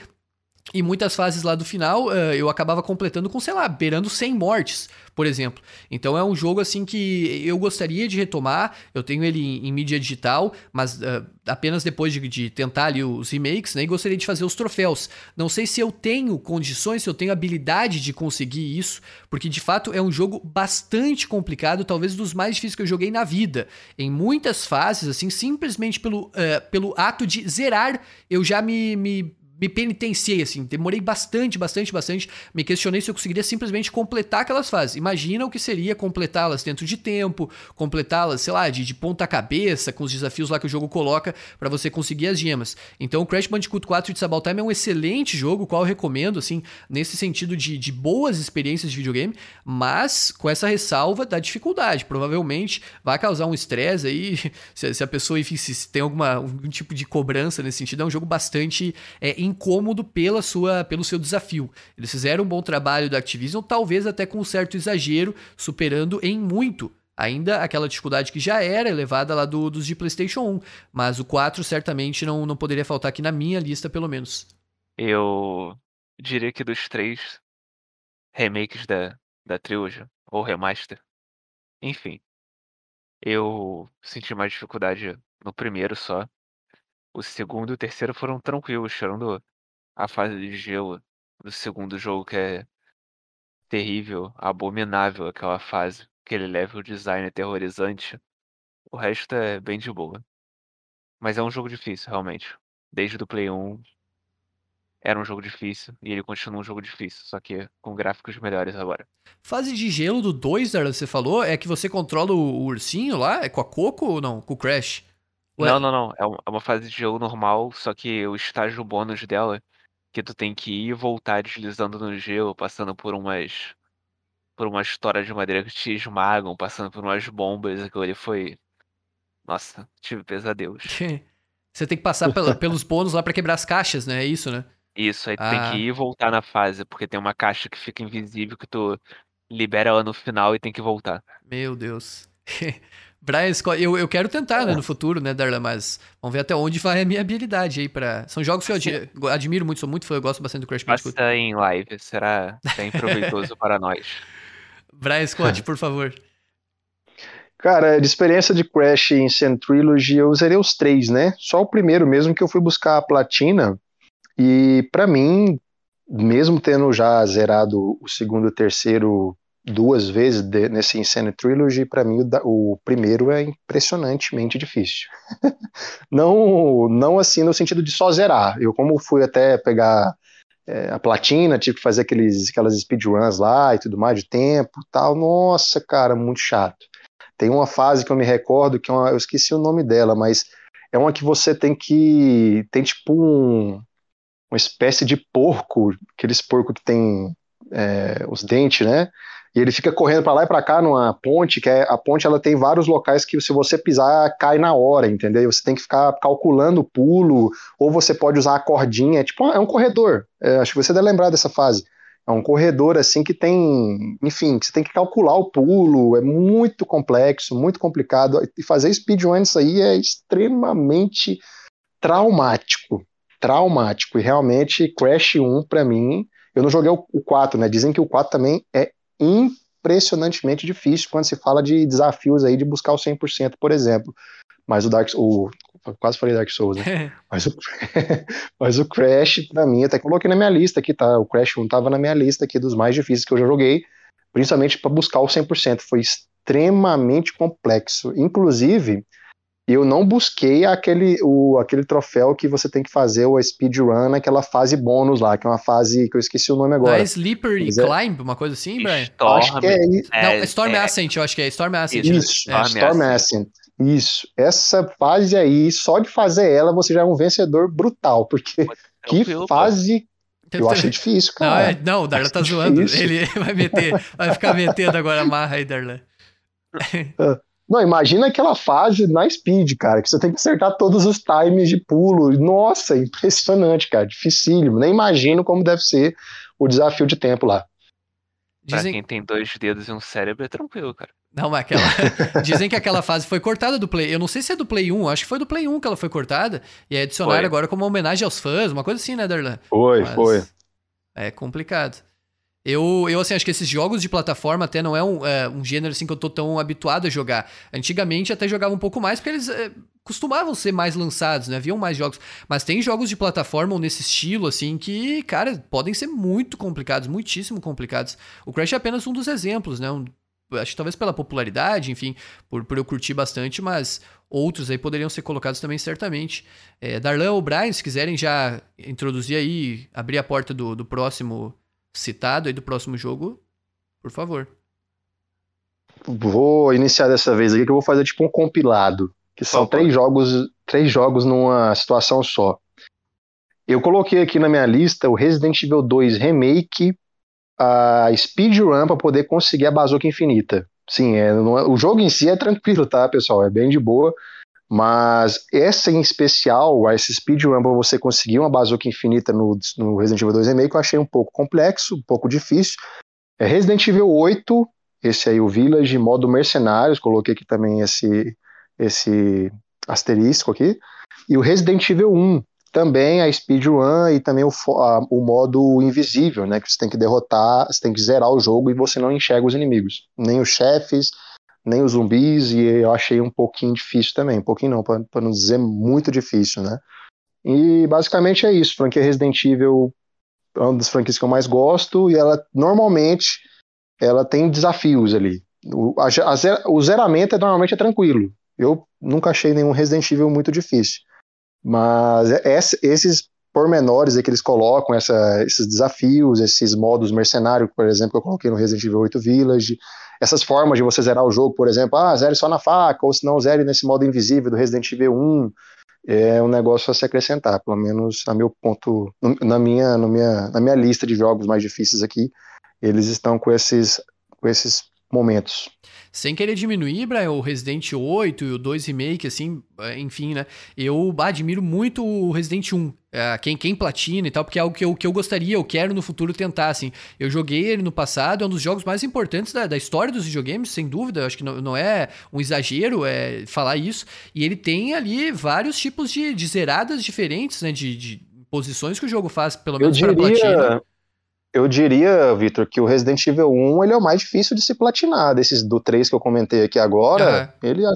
E muitas fases lá do final eu acabava completando com, sei lá, beirando 100 mortes por exemplo. Então é um jogo assim que eu gostaria de retomar. Eu tenho ele em, em mídia digital, mas uh, apenas depois de, de, tentar ali os remakes, né? E gostaria de fazer os troféus. Não sei se eu tenho condições, se eu tenho habilidade de conseguir isso, porque de fato é um jogo bastante complicado, talvez dos mais difíceis que eu joguei na vida. Em muitas fases, assim, simplesmente pelo, uh, pelo ato de zerar, eu já me, me me penitenciei, assim, demorei bastante, bastante, bastante. Me questionei se eu conseguiria simplesmente completar aquelas fases. Imagina o que seria completá-las dentro de tempo, completá-las, sei lá, de, de ponta cabeça, com os desafios lá que o jogo coloca para você conseguir as gemas. Então, Crash Bandicoot 4 de Sabal Time é um excelente jogo, qual eu recomendo, assim, nesse sentido de, de boas experiências de videogame, mas com essa ressalva da dificuldade. Provavelmente vai causar um estresse aí, se, se, a pessoa, enfim, se tem alguma, algum tipo de cobrança nesse sentido. É um jogo bastante. É, incômodo pela sua, pelo seu desafio. Eles fizeram um bom trabalho da Activision, talvez até com um certo exagero, superando em muito ainda aquela dificuldade que já era elevada lá do, dos de PlayStation 1. Mas o 4 certamente não, não poderia faltar aqui na minha lista, pelo menos. Eu diria que dos três remakes da, da trilogy, ou remaster, enfim, eu senti mais dificuldade no primeiro só. O segundo e o terceiro foram tranquilos, tirando a fase de gelo do segundo jogo, que é terrível, abominável aquela fase. Aquele level design aterrorizante. O resto é bem de boa. Mas é um jogo difícil, realmente. Desde o Play 1 era um jogo difícil e ele continua um jogo difícil, só que com gráficos melhores agora. Fase de gelo do 2, você falou, é que você controla o ursinho lá? É com a Coco ou não? Com o Crash? Ué? Não, não, não. É, é uma fase de jogo normal, só que o estágio bônus dela, que tu tem que ir e voltar deslizando no gelo, passando por umas. por uma história de madeira que te esmagam, passando por umas bombas, aquilo ali foi. Nossa, tive pesadelos. Você tem que passar pela, pelos bônus lá para quebrar as caixas, né? É isso, né? Isso, aí tu ah. tem que ah. ir e voltar na fase, porque tem uma caixa que fica invisível que tu libera ela no final e tem que voltar. Meu Deus. Brian Scott, eu, eu quero tentar, né, no futuro, né, Darla, mas vamos ver até onde vai a minha habilidade aí para São jogos que eu admiro muito, sou muito fã, eu gosto bastante do Crash Bandicoot. Passa em live, será bem proveitoso para nós. Brian Scott, por favor. Cara, de experiência de Crash em Sand Trilogy, eu usaria os três, né? Só o primeiro mesmo que eu fui buscar a platina. E para mim, mesmo tendo já zerado o segundo e o terceiro duas vezes de, nesse Insane Trilogy, para mim o, o, primeiro é impressionantemente difícil. não, não assim no sentido de só zerar. Eu como fui até pegar é, a platina, tive que fazer aqueles, aquelas speedruns lá e tudo mais de tempo tal. Nossa, cara, muito chato. Tem uma fase que eu me recordo que é uma, eu esqueci o nome dela, mas é uma que você tem que tem tipo um, uma espécie de porco, aqueles porco que tem é, os dentes, né? E ele fica correndo para lá e para cá numa ponte, que é, a ponte ela tem vários locais que se você pisar cai na hora, entendeu? Você tem que ficar calculando o pulo, ou você pode usar a cordinha, é tipo, é um corredor. É, acho que você deve lembrar dessa fase. É um corredor assim que tem, enfim, que você tem que calcular o pulo, é muito complexo, muito complicado. E fazer speedrun isso aí é extremamente traumático. Traumático. E realmente, Crash 1, para mim, eu não joguei o 4, né? Dizem que o 4 também é impressionantemente difícil quando se fala de desafios aí de buscar o 100%, por exemplo. Mas o Dark o quase falei Dark Souls, né? mas, o, mas o Crash, pra mim, até coloquei na minha lista aqui, tá? O Crash 1 tava na minha lista aqui dos mais difíceis que eu já joguei, principalmente para buscar o 100%. Foi extremamente complexo. Inclusive, eu não busquei aquele, o, aquele troféu que você tem que fazer o speedrun naquela fase bônus lá, que é uma fase que eu esqueci o nome agora. Não é Slippery é... Climb, uma coisa assim, Brian? Storm, acho que é, é, não, Storm é, Ascent, eu acho que é Storm Ascent. Isso, é. Storm Ascent. Isso, essa fase aí, só de fazer ela, você já é um vencedor brutal, porque que fase eu achei difícil, cara. Não, é, não o Darlan tá zoando. Ele vai meter, vai ficar metendo agora a marra aí, Darlan. Não, imagina aquela fase na speed, cara, que você tem que acertar todos os times de pulo. Nossa, impressionante, cara, dificílimo. Nem imagino como deve ser o desafio de tempo lá. Dizem... Pra quem tem dois dedos e um cérebro é tranquilo, cara. Não, mas aquela. Dizem que aquela fase foi cortada do Play. Eu não sei se é do Play 1, acho que foi do Play 1 que ela foi cortada. E é adicionada agora como uma homenagem aos fãs, uma coisa assim, né, Darlan? Foi, mas foi. É complicado. Eu, eu, assim, acho que esses jogos de plataforma até não é um, é, um gênero, assim, que eu tô tão habituado a jogar. Antigamente até jogava um pouco mais, porque eles é, costumavam ser mais lançados, né? Haviam mais jogos. Mas tem jogos de plataforma nesse estilo, assim, que, cara, podem ser muito complicados, muitíssimo complicados. O Crash é apenas um dos exemplos, né? Um, acho que talvez pela popularidade, enfim, por, por eu curtir bastante, mas outros aí poderiam ser colocados também, certamente. É, Darlan ou Brian, se quiserem já introduzir aí, abrir a porta do, do próximo citado aí, do próximo jogo, por favor. Vou iniciar dessa vez aqui que eu vou fazer tipo um compilado, que são Opa. três jogos, três jogos numa situação só. Eu coloquei aqui na minha lista o Resident Evil 2 Remake a speedrun para poder conseguir a bazuca infinita. Sim, é, é, o jogo em si é tranquilo, tá, pessoal? É bem de boa. Mas essa em especial, esse speedrun para você conseguir uma bazuca infinita no, no, Resident Evil 2 Remake, eu achei um pouco complexo, um pouco difícil. É Resident Evil 8, esse aí, o Village, modo mercenários, coloquei aqui também esse, esse asterisco aqui. E o Resident Evil 1, também a speedrun e também o, a, o modo invisível, né? Que você tem que derrotar, você tem que zerar o jogo e você não enxerga os inimigos, nem os chefes, nem os zumbis, e eu achei um pouquinho difícil também, um pouquinho não, para não dizer muito difícil, né? E basicamente é isso, franquia Resident Evil é uma das franquias que eu mais gosto, e ela normalmente ela tem desafios ali. O, a, a, o zeramento é, normalmente é tranquilo. Eu nunca achei nenhum Resident Evil muito difícil. Mas é, esses pormenores que eles colocam, essa, esses desafios, esses modos mercenários, por exemplo, que eu coloquei no Resident Evil 8 Village, essas formas de você zerar o jogo, por exemplo, ah, zere só na faca, ou se não, zere nesse modo invisível do Resident Evil 1, é um negócio a se acrescentar, pelo menos a meu ponto, na minha, na minha, na minha lista de jogos mais difíceis aqui, eles estão com esses, com esses momentos. Sem querer diminuir, Brian, o Resident 8 e o 2 Remake, assim, é, enfim, né? Eu admiro muito o Resident 1. É, quem, quem platina e tal, porque é algo que eu, que eu gostaria, eu quero no futuro tentar, assim. Eu joguei ele no passado, é um dos jogos mais importantes da, da história dos videogames, sem dúvida. Acho que não, não é um exagero é, falar isso. E ele tem ali vários tipos de, de zeradas diferentes, né? De, de posições que o jogo faz, pelo menos para platina. Eu diria, Vitor, que o Resident Evil 1 ele é o mais difícil de se platinar. Desses do 3 que eu comentei aqui agora, uhum. ele, é,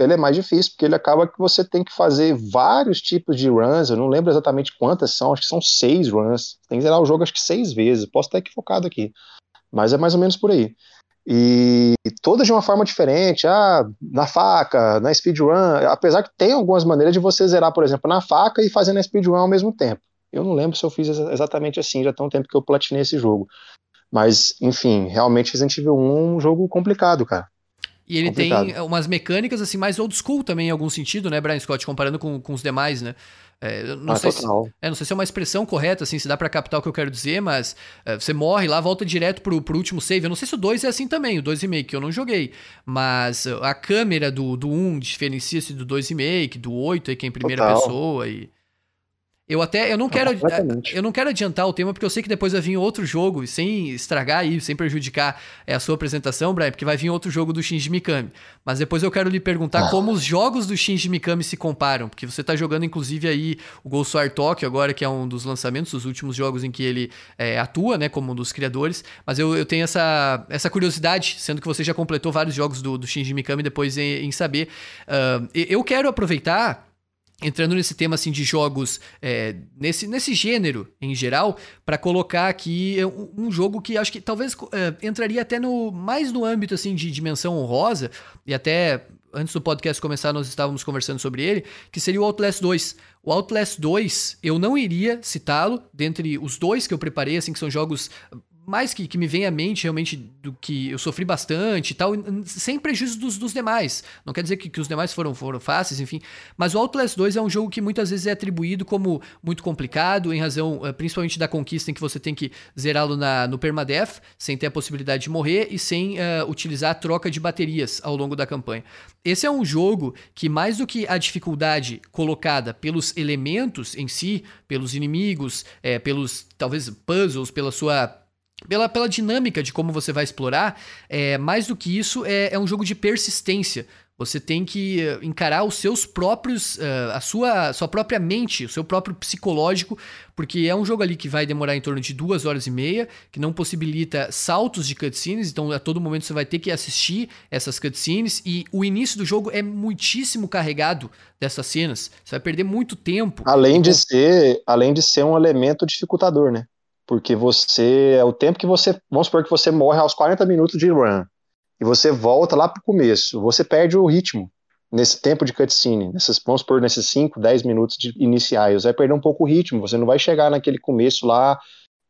ele é mais difícil, porque ele acaba que você tem que fazer vários tipos de runs. Eu não lembro exatamente quantas são, acho que são seis runs. Tem que zerar o jogo acho que seis vezes. Posso estar equivocado aqui. Mas é mais ou menos por aí. E todas de uma forma diferente, ah, na faca, na speedrun, apesar que tem algumas maneiras de você zerar, por exemplo, na faca e fazer na speedrun ao mesmo tempo. Eu não lembro se eu fiz exatamente assim, já tem um tempo que eu platinei esse jogo. Mas, enfim, realmente Resident Evil 1 é um jogo complicado, cara. E ele complicado. tem umas mecânicas assim mais old school também em algum sentido, né, Brian Scott, comparando com, com os demais, né? É, não, ah, sei se, é, não sei se é uma expressão correta, assim, se dá para captar o que eu quero dizer, mas é, você morre lá, volta direto pro, pro último save. Eu não sei se o 2 é assim também, o 2 remake, eu não joguei. Mas a câmera do, do 1 diferencia-se do 2 remake, do 8 aí que é em primeira total. pessoa e. Eu até eu não quero eu não quero adiantar o tema porque eu sei que depois vai vir outro jogo sem estragar aí, sem prejudicar é, a sua apresentação, Brian, porque vai vir outro jogo do Shinji Mikami. Mas depois eu quero lhe perguntar ah. como os jogos do Shinji Mikami se comparam, porque você está jogando inclusive aí o Ghost War Tokyo agora que é um dos lançamentos, os últimos jogos em que ele é, atua, né, como um dos criadores. Mas eu, eu tenho essa, essa curiosidade, sendo que você já completou vários jogos do, do Shinji Mikami depois em, em saber. Uh, eu quero aproveitar entrando nesse tema assim de jogos é, nesse, nesse gênero em geral para colocar aqui um, um, jogo que acho que talvez é, entraria até no mais no âmbito assim de dimensão honrosa e até antes do podcast começar nós estávamos conversando sobre ele que seria o Outlast 2 o Outlast 2 eu não iria citá-lo dentre os dois que eu preparei assim que são jogos mais que, que me vem à mente realmente do que eu sofri bastante e tal, sem prejuízo dos, dos demais. Não quer dizer que, que os demais foram, foram fáceis, enfim. Mas o Outlast 2 é um jogo que muitas vezes é atribuído como muito complicado, em razão eh, principalmente da conquista em que você tem que zerá-lo no permadeath, sem ter a possibilidade de morrer e sem uh, utilizar a troca de baterias ao longo da campanha. Esse é um jogo que, mais do que a dificuldade colocada pelos elementos em si, pelos inimigos, é, pelos talvez puzzles, pela sua pela, pela dinâmica de como você vai explorar, é, mais do que isso, é, é um jogo de persistência. Você tem que eh, encarar os seus próprios, uh, a sua, sua própria mente, o seu próprio psicológico, porque é um jogo ali que vai demorar em torno de duas horas e meia, que não possibilita saltos de cutscenes, então a todo momento você vai ter que assistir essas cutscenes, e o início do jogo é muitíssimo carregado dessas cenas. Você vai perder muito tempo. Além de ser, além de ser um elemento dificultador, né? Porque você. É o tempo que você. Vamos supor que você morre aos 40 minutos de run. E você volta lá pro começo. Você perde o ritmo nesse tempo de cutscene. Nesses, vamos supor, nesses 5, 10 minutos de iniciais. Você vai perder um pouco o ritmo. Você não vai chegar naquele começo lá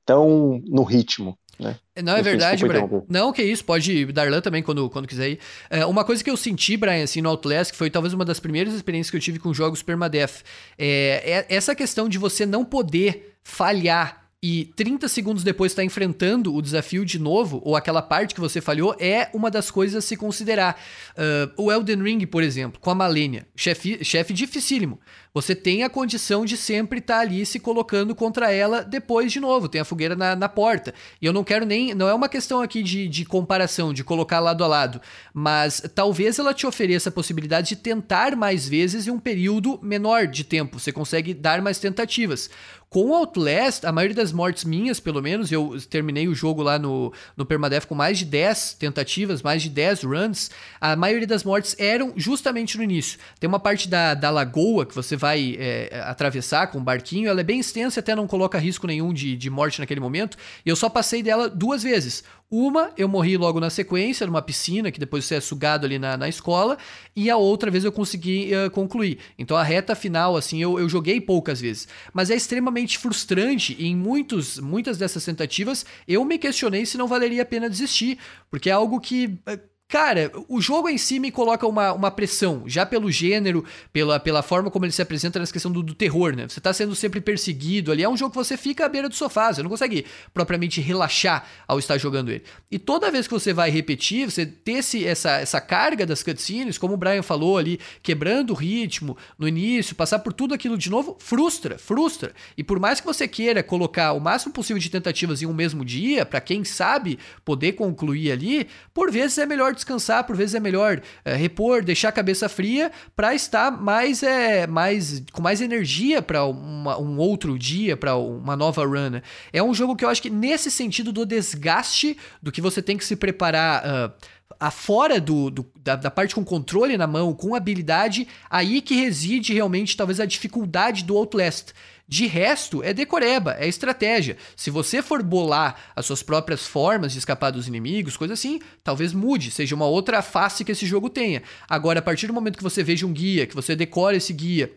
tão no ritmo. Né? Não, é verdade, Brian. Não, que isso, pode ir, Darlan também quando, quando quiser ir. É, uma coisa que eu senti, Brian, assim, no Outlast, que foi talvez uma das primeiras experiências que eu tive com jogos permadeath, é, é essa questão de você não poder falhar e 30 segundos depois está enfrentando o desafio de novo, ou aquela parte que você falhou, é uma das coisas a se considerar. Uh, o Elden Ring, por exemplo, com a Malenia, chefe, chefe dificílimo. Você tem a condição de sempre estar tá ali se colocando contra ela depois de novo, tem a fogueira na, na porta. E eu não quero nem. Não é uma questão aqui de, de comparação, de colocar lado a lado, mas talvez ela te ofereça a possibilidade de tentar mais vezes em um período menor de tempo. Você consegue dar mais tentativas. Com o Outlast, a maioria das mortes minhas, pelo menos, eu terminei o jogo lá no, no Permadeath com mais de 10 tentativas, mais de 10 runs. A maioria das mortes eram justamente no início. Tem uma parte da, da lagoa que você vai é, atravessar com um barquinho, ela é bem extensa, até não coloca risco nenhum de, de morte naquele momento. E eu só passei dela duas vezes. Uma, eu morri logo na sequência, numa piscina, que depois você é sugado ali na, na escola, e a outra vez eu consegui uh, concluir. Então a reta final, assim, eu, eu joguei poucas vezes. Mas é extremamente frustrante, e em muitos, muitas dessas tentativas eu me questionei se não valeria a pena desistir, porque é algo que. Uh, Cara, o jogo em si me coloca uma, uma pressão, já pelo gênero, pela, pela forma como ele se apresenta nessa questão do, do terror, né? Você tá sendo sempre perseguido ali. É um jogo que você fica à beira do sofá, você não consegue propriamente relaxar ao estar jogando ele. E toda vez que você vai repetir, você ter esse, essa, essa carga das cutscenes, como o Brian falou ali, quebrando o ritmo no início, passar por tudo aquilo de novo, frustra, frustra. E por mais que você queira colocar o máximo possível de tentativas em um mesmo dia, para quem sabe poder concluir ali, por vezes é melhor descansar, por vezes é melhor é, repor, deixar a cabeça fria para estar mais, é, mais com mais energia para um outro dia, para uma nova run. Né? É um jogo que eu acho que nesse sentido do desgaste, do que você tem que se preparar. Uh, afora do, do da, da, parte com controle na mão, com habilidade, aí que reside realmente talvez a dificuldade do Outlast. De resto, é decoreba, é estratégia. Se você for bolar as suas próprias formas de escapar dos inimigos, coisa assim, talvez mude, seja uma outra face que esse jogo tenha. Agora, a partir do momento que você veja um guia, que você decora esse guia,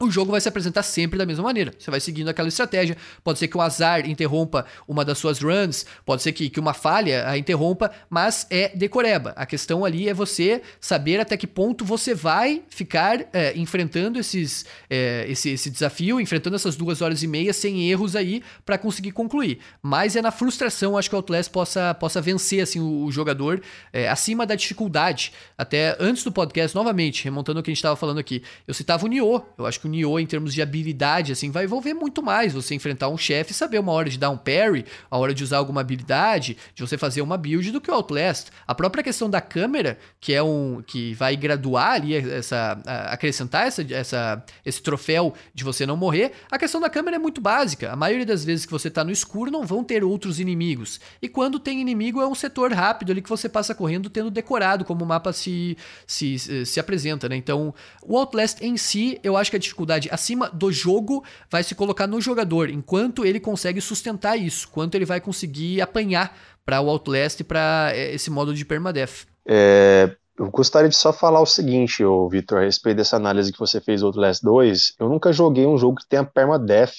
o jogo vai se apresentar sempre da mesma maneira. Você vai seguindo aquela estratégia. Pode ser que um azar interrompa uma das suas runs, pode ser que, que uma falha a interrompa, mas é decoreba. A questão ali é você saber até que ponto você vai ficar é, enfrentando esses, é, esse, esse desafio, enfrentando essas duas horas e meia sem erros aí para conseguir concluir. Mas é na frustração, acho que o Outlast possa, possa vencer assim, o, o jogador é, acima da dificuldade. Até antes do podcast, novamente, remontando o que a gente estava falando aqui, eu citava o Nioh. Eu acho que o Nioh, em termos de habilidade, assim, vai envolver muito mais você enfrentar um chefe e saber uma hora de dar um parry, a hora de usar alguma habilidade, de você fazer uma build do que o Outlast. A própria questão da câmera, que é um que vai graduar ali essa acrescentar essa, essa esse troféu de você não morrer, a questão da câmera é muito básica. A maioria das vezes que você está no escuro não vão ter outros inimigos. E quando tem inimigo é um setor rápido ali que você passa correndo tendo decorado como o mapa se se, se apresenta, né? Então, o Outlast em si, eu acho que a dificuldade acima do jogo vai se colocar no jogador, enquanto ele consegue sustentar isso, quanto ele vai conseguir apanhar para o Outlast e para é, esse modo de permadeath. É, eu gostaria de só falar o seguinte, Vitor, a respeito dessa análise que você fez do Outlast 2. Eu nunca joguei um jogo que tenha permadeath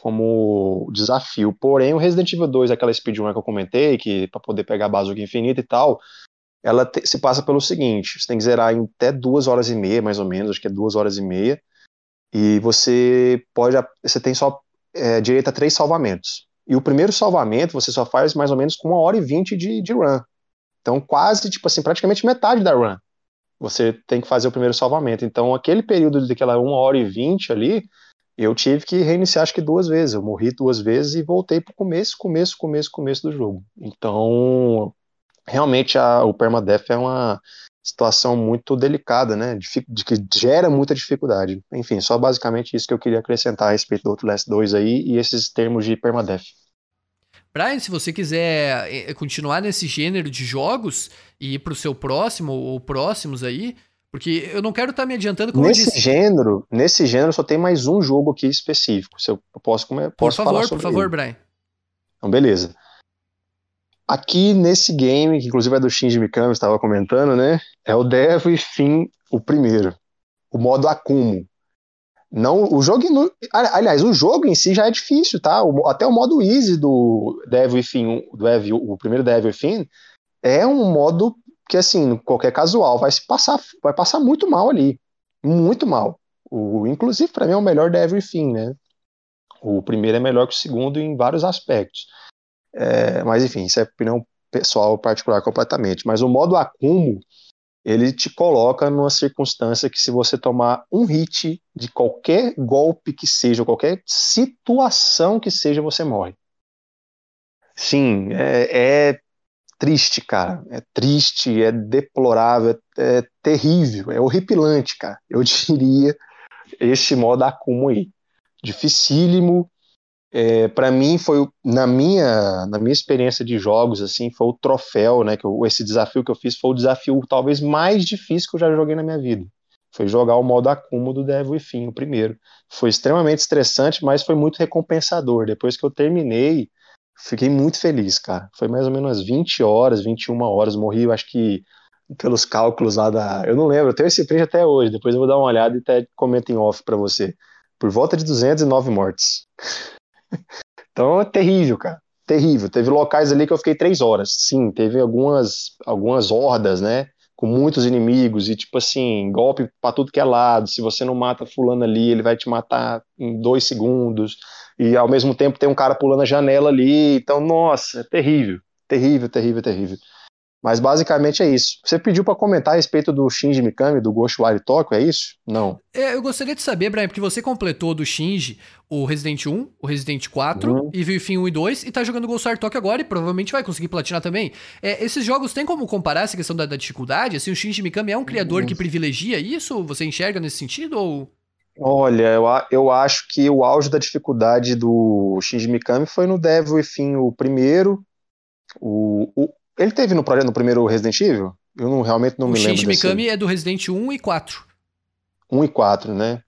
como desafio. Porém, o Resident Evil 2, aquela speedrun que eu comentei, que para poder pegar a bazuca infinita e tal, ela te, se passa pelo seguinte: você tem que zerar em até duas horas e meia, mais ou menos, acho que é duas horas e meia. E você pode. Você tem só é, direito a três salvamentos. E o primeiro salvamento você só faz mais ou menos com uma hora e vinte de, de run. Então, quase, tipo assim, praticamente metade da run. Você tem que fazer o primeiro salvamento. Então, aquele período daquela uma hora e vinte ali, eu tive que reiniciar acho que duas vezes. Eu morri duas vezes e voltei pro começo, começo, começo, começo do jogo. Então, realmente a, o permadeath é uma situação muito delicada, né? De, que gera muita dificuldade. Enfim, só basicamente isso que eu queria acrescentar a respeito do Outlast 2 aí e esses termos de permadeath. Brian, se você quiser eh, eh, continuar nesse gênero de jogos e ir pro seu próximo ou próximos aí, porque eu não quero estar tá me adiantando como nesse gênero, nesse gênero só tem mais um jogo aqui específico. Se eu posso, como posso por favor, falar sobre Por favor, por favor, Brian. Então, beleza. Aqui nesse game, que inclusive é do Shinji Mikami, estava comentando, né? É o Devo e Fim o primeiro. O modo Akumo. Não, o jogo, aliás, o jogo em si já é difícil, tá? O, até o modo easy do Devil e Fim, do o primeiro Devil e Fim, é um modo que assim, qualquer casual vai se passar, vai passar muito mal ali, muito mal. O, inclusive para mim é o melhor Devil e Fim, né? O primeiro é melhor que o segundo em vários aspectos. É, mas enfim, isso é opinião pessoal particular completamente. Mas o modo acúmulo, ele te coloca numa circunstância que se você tomar um hit de qualquer golpe que seja, qualquer situação que seja, você morre. Sim, é, é triste, cara. É triste, é deplorável, é, é terrível, é horripilante, cara. Eu diria esse modo acúmulo aí. Dificílimo, é, para mim foi na minha na minha experiência de jogos assim foi o troféu né que eu, esse desafio que eu fiz foi o desafio talvez mais difícil que eu já joguei na minha vida. Foi jogar o modo acúmulo do Devil e Fim o primeiro. Foi extremamente estressante mas foi muito recompensador. Depois que eu terminei fiquei muito feliz cara. Foi mais ou menos 20 horas 21 horas. Morri eu acho que pelos cálculos lá da eu não lembro eu tenho esse print até hoje. Depois eu vou dar uma olhada e até comento em off para você. Por volta de 209 mortes então é terrível, cara. Terrível. Teve locais ali que eu fiquei três horas. Sim, teve algumas, algumas hordas, né? Com muitos inimigos e, tipo assim, golpe pra tudo que é lado. Se você não mata fulano ali, ele vai te matar em dois segundos. E ao mesmo tempo tem um cara pulando a janela ali. Então, nossa, é terrível. Terrível, terrível, terrível. Mas basicamente é isso. Você pediu para comentar a respeito do Shinji Mikami, do Ghostwire Tokyo, é isso? Não. É, eu gostaria de saber, Brian, porque você completou do Shinji o Resident 1, o Resident 4, uhum. e viu Fim 1 e 2, e tá jogando Ghostwire Tokyo agora e provavelmente vai conseguir platinar também. É, esses jogos têm como comparar essa questão da, da dificuldade? Assim, o Shinji Mikami é um criador uhum. que privilegia isso? Você enxerga nesse sentido ou... Olha, eu, eu acho que o auge da dificuldade do Shinji Mikami foi no Devil e Fim o primeiro, o, o, ele teve no, no primeiro Resident Evil? Eu não, realmente não o me lembro. O Shinji Mikami é do Resident 1 e 4. 1 e 4, né?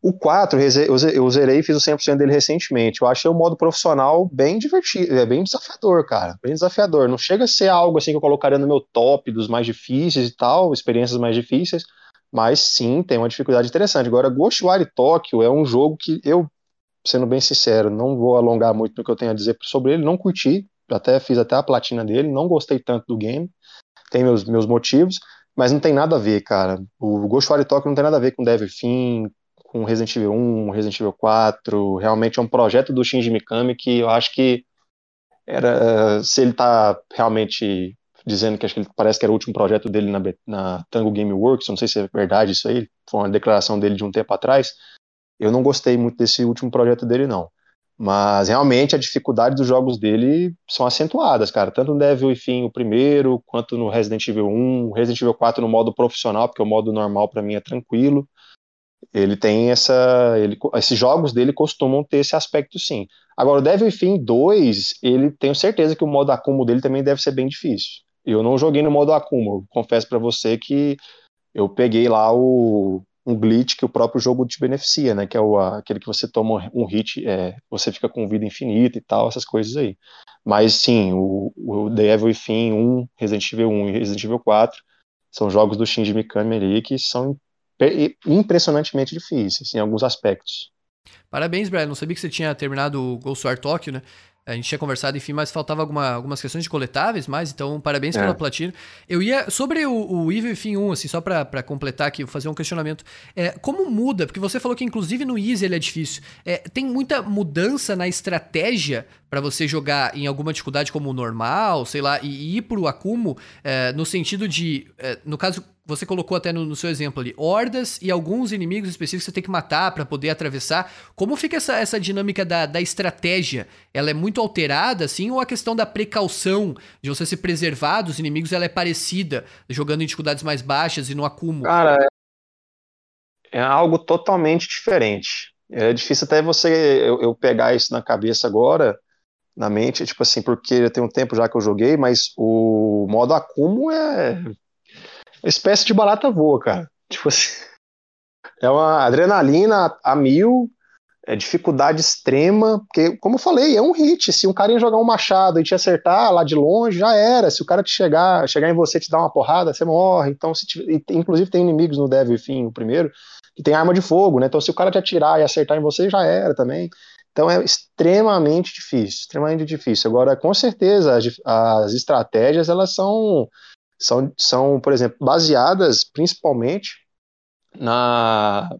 O 4 eu zerei e fiz o 100% dele recentemente. Eu achei o modo profissional bem divertido, é bem desafiador, cara. Bem desafiador. Não chega a ser algo assim que eu colocaria no meu top dos mais difíceis e tal, experiências mais difíceis, Mas sim, tem uma dificuldade interessante. Agora, Ghostwire Tokyo é um jogo que eu, sendo bem sincero, não vou alongar muito no que eu tenho a dizer sobre ele, não curti, até fiz até a platina dele, não gostei tanto do game, tem meus, meus motivos, mas não tem nada a ver, cara. O Ghostwire Tokyo não tem nada a ver com Devil Fin, com Resident Evil 1, Resident Evil 4, realmente é um projeto do Shinji Mikami que eu acho que era, se ele tá realmente dizendo que acho que ele parece que era o último projeto dele na, na Tango Game Works, não sei se é verdade isso aí, foi uma declaração dele de um tempo atrás, eu não gostei muito desse último projeto dele não. Mas realmente a dificuldade dos jogos dele são acentuadas, cara. Tanto no Devil Fim o primeiro, quanto no Resident Evil 1, Resident Evil 4 no modo profissional, porque o modo normal para mim é tranquilo. Ele tem essa. Ele, esses jogos dele costumam ter esse aspecto sim. Agora, o Devil Fim 2, ele tenho certeza que o modo acúmulo dele também deve ser bem difícil. Eu não joguei no modo acúmulo. Confesso para você que eu peguei lá o, um glitch que o próprio jogo te beneficia, né? Que é o, aquele que você toma um hit, é, você fica com vida infinita e tal, essas coisas aí. Mas sim, o, o The Evil Within 1, Resident Evil 1 e Resident Evil 4 são jogos do Shinji Mikami ali que são impressionantemente difíceis em alguns aspectos. Parabéns, Brian. Não sabia que você tinha terminado o Ghost War Tokyo, né? A gente tinha conversado, enfim, mas faltava alguma, algumas questões de coletáveis mais, então parabéns é. pela platina. Eu ia. Sobre o, o Evil Fim 1, assim, só pra, pra completar aqui, fazer um questionamento. É, como muda? Porque você falou que inclusive no Easy ele é difícil. É, tem muita mudança na estratégia para você jogar em alguma dificuldade como o normal, sei lá, e, e ir pro Akumo, é, no sentido de. É, no caso você colocou até no, no, seu exemplo ali, hordas e alguns inimigos específicos você tem que matar para poder atravessar. Como fica essa, essa dinâmica da, da estratégia? Ela é muito alterada, assim, ou a questão da precaução de você se preservar dos inimigos ela é parecida, jogando em dificuldades mais baixas e no acúmulo? Cara, é, algo totalmente diferente. É difícil até você eu, eu pegar isso na cabeça agora, na mente, tipo assim, porque tem um tempo já que eu joguei, mas o modo acúmulo é espécie de barata voa, cara. Tipo assim, é uma adrenalina a mil, é dificuldade extrema, porque, como eu falei, é um hit. Se um cara ia jogar um machado e te acertar lá de longe, já era. Se o cara te chegar, chegar em você e te dar uma porrada, você morre. Então, se inclusive tem inimigos no Devil Fim, o primeiro, que tem arma de fogo, né? Então, se o cara te atirar e acertar em você, já era também. Então é extremamente difícil, extremamente difícil. Agora, com certeza, as, as estratégias elas são são, são, por exemplo, baseadas principalmente na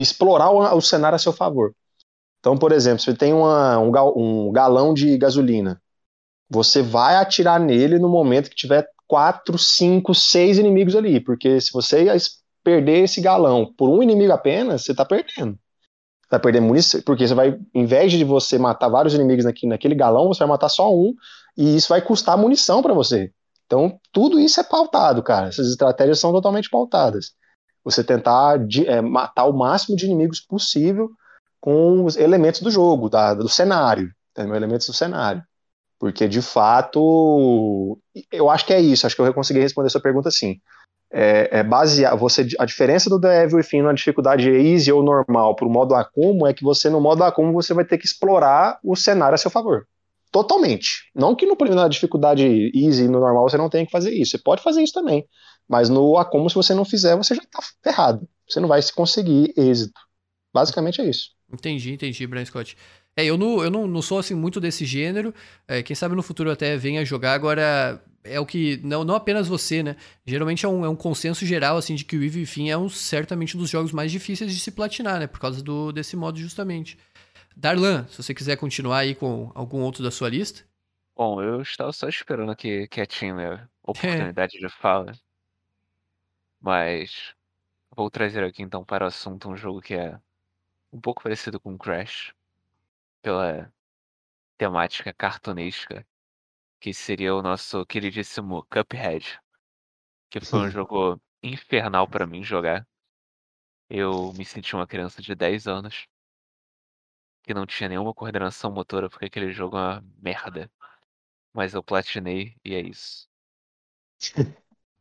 explorar o, o cenário a seu favor. Então, por exemplo, se tem uma, um, um galão de gasolina, você vai atirar nele no momento que tiver quatro, cinco, seis inimigos ali, porque se você perder esse galão por um inimigo apenas, você está perdendo. Vai perder munição, porque você vai, em vez de você matar vários inimigos naquele, naquele galão, você vai matar só um, e isso vai custar munição para você. Então, tudo isso é pautado, cara. Essas estratégias são totalmente pautadas. Você tentar de, é, matar o máximo de inimigos possível com os elementos do jogo, da, do cenário, entendeu? elementos do cenário. Porque, de fato, eu acho que é isso. Acho que eu consegui responder a sua pergunta assim. É, é basear, você, a diferença do The Evil Within na dificuldade easy ou normal para o modo Akumo é que você, no modo Akumo, você vai ter que explorar o cenário a seu favor totalmente. Não que no na dificuldade easy, no normal, você não tenha que fazer isso. Você pode fazer isso também. Mas no Acomo, se você não fizer, você já tá ferrado. Você não vai conseguir êxito. Basicamente é isso. Entendi, entendi, Brian Scott. É, eu não, eu não, não sou assim muito desse gênero. É, quem sabe no futuro até venha jogar. Agora, é o que. Não, não apenas você, né? Geralmente é um, é um consenso geral, assim, de que o Eve Fim é um, certamente um dos jogos mais difíceis de se platinar, né? Por causa do, desse modo, justamente. Darlan, se você quiser continuar aí com algum outro da sua lista. Bom, eu estava só esperando aqui quietinho, né? Oportunidade de fala. Mas vou trazer aqui então para o assunto um jogo que é um pouco parecido com Crash, pela temática cartunesca, que seria o nosso queridíssimo Cuphead, que foi um jogo infernal para mim jogar. Eu me senti uma criança de 10 anos que não tinha nenhuma coordenação motora, porque aquele jogo é uma merda. Mas eu platinei e é isso.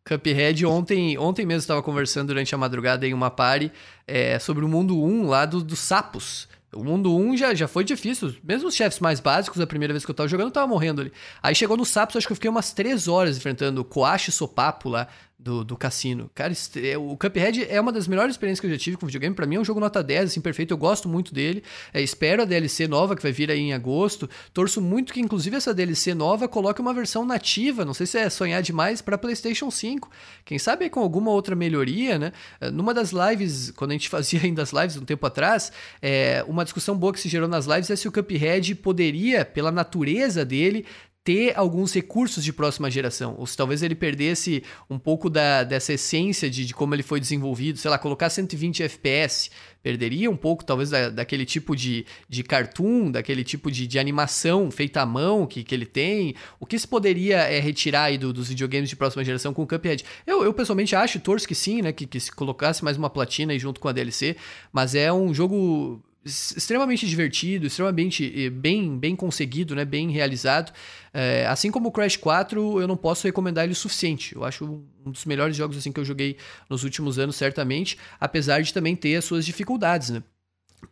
Cuphead, ontem, ontem mesmo estava conversando durante a madrugada em uma party é, sobre o mundo 1 lá do, dos sapos. O mundo 1 já, já foi difícil. Mesmo os chefes mais básicos, a primeira vez que eu tava jogando, eu tava morrendo ali. Aí chegou no sapos, acho que eu fiquei umas 3 horas enfrentando o Coache Sopapo lá, do, do cassino. Cara, é, o Cuphead é uma das melhores experiências que eu já tive com videogame. Para mim é um jogo nota 10, assim, perfeito. Eu gosto muito dele. É, espero a DLC nova que vai vir aí em agosto. Torço muito que, inclusive, essa DLC nova coloque uma versão nativa. Não sei se é sonhar demais para PlayStation 5. Quem sabe com alguma outra melhoria, né? É, numa das lives, quando a gente fazia ainda as lives um tempo atrás, é, uma discussão boa que se gerou nas lives é se o Cuphead poderia, pela natureza dele, ter alguns recursos de próxima geração, ou se talvez ele perdesse um pouco da, dessa essência de, de como ele foi desenvolvido, sei lá, colocar 120 FPS, perderia um pouco talvez da, daquele tipo de, de cartoon, daquele tipo de, de animação feita à mão que, que ele tem, o que se poderia é, retirar aí do, dos videogames de próxima geração com o Cuphead? Eu, eu pessoalmente acho, torço que sim, né, que, que se colocasse mais uma platina aí junto com a DLC, mas é um jogo extremamente divertido, extremamente eh, bem, bem conseguido, né? bem realizado. É, assim como o Crash 4, eu não posso recomendar ele o suficiente. Eu acho um dos melhores jogos assim que eu joguei nos últimos anos, certamente, apesar de também ter as suas dificuldades, né?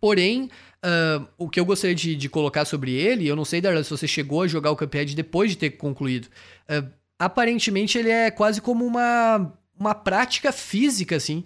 Porém, uh, o que eu gostaria de, de, colocar sobre ele, eu não sei, Darla, se você chegou a jogar o Cuphead depois de ter concluído. Uh, aparentemente, ele é quase como uma, uma prática física, assim.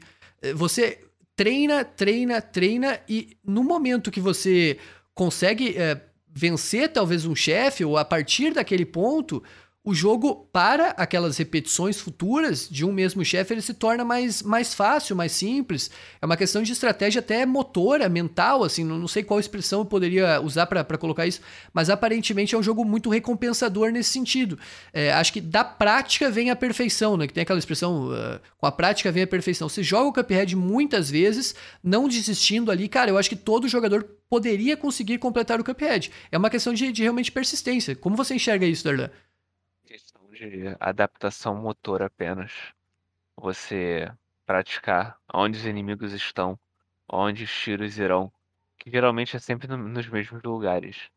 Você treina, treina, treina e no momento que você consegue é, vencer talvez um chefe ou a partir daquele ponto, o jogo, para aquelas repetições futuras de um mesmo chefe, ele se torna mais, mais fácil, mais simples. É uma questão de estratégia até motora, mental, assim, não, não sei qual expressão eu poderia usar para colocar isso, mas aparentemente é um jogo muito recompensador nesse sentido. É, acho que da prática vem a perfeição, né? Que tem aquela expressão, uh, com a prática vem a perfeição. Você joga o Cuphead muitas vezes, não desistindo ali, cara, eu acho que todo jogador poderia conseguir completar o Cuphead. É uma questão de, de realmente persistência. Como você enxerga isso, Darlan? De adaptação motor apenas. Você praticar onde os inimigos estão, onde os tiros irão, que geralmente é sempre no, nos mesmos lugares.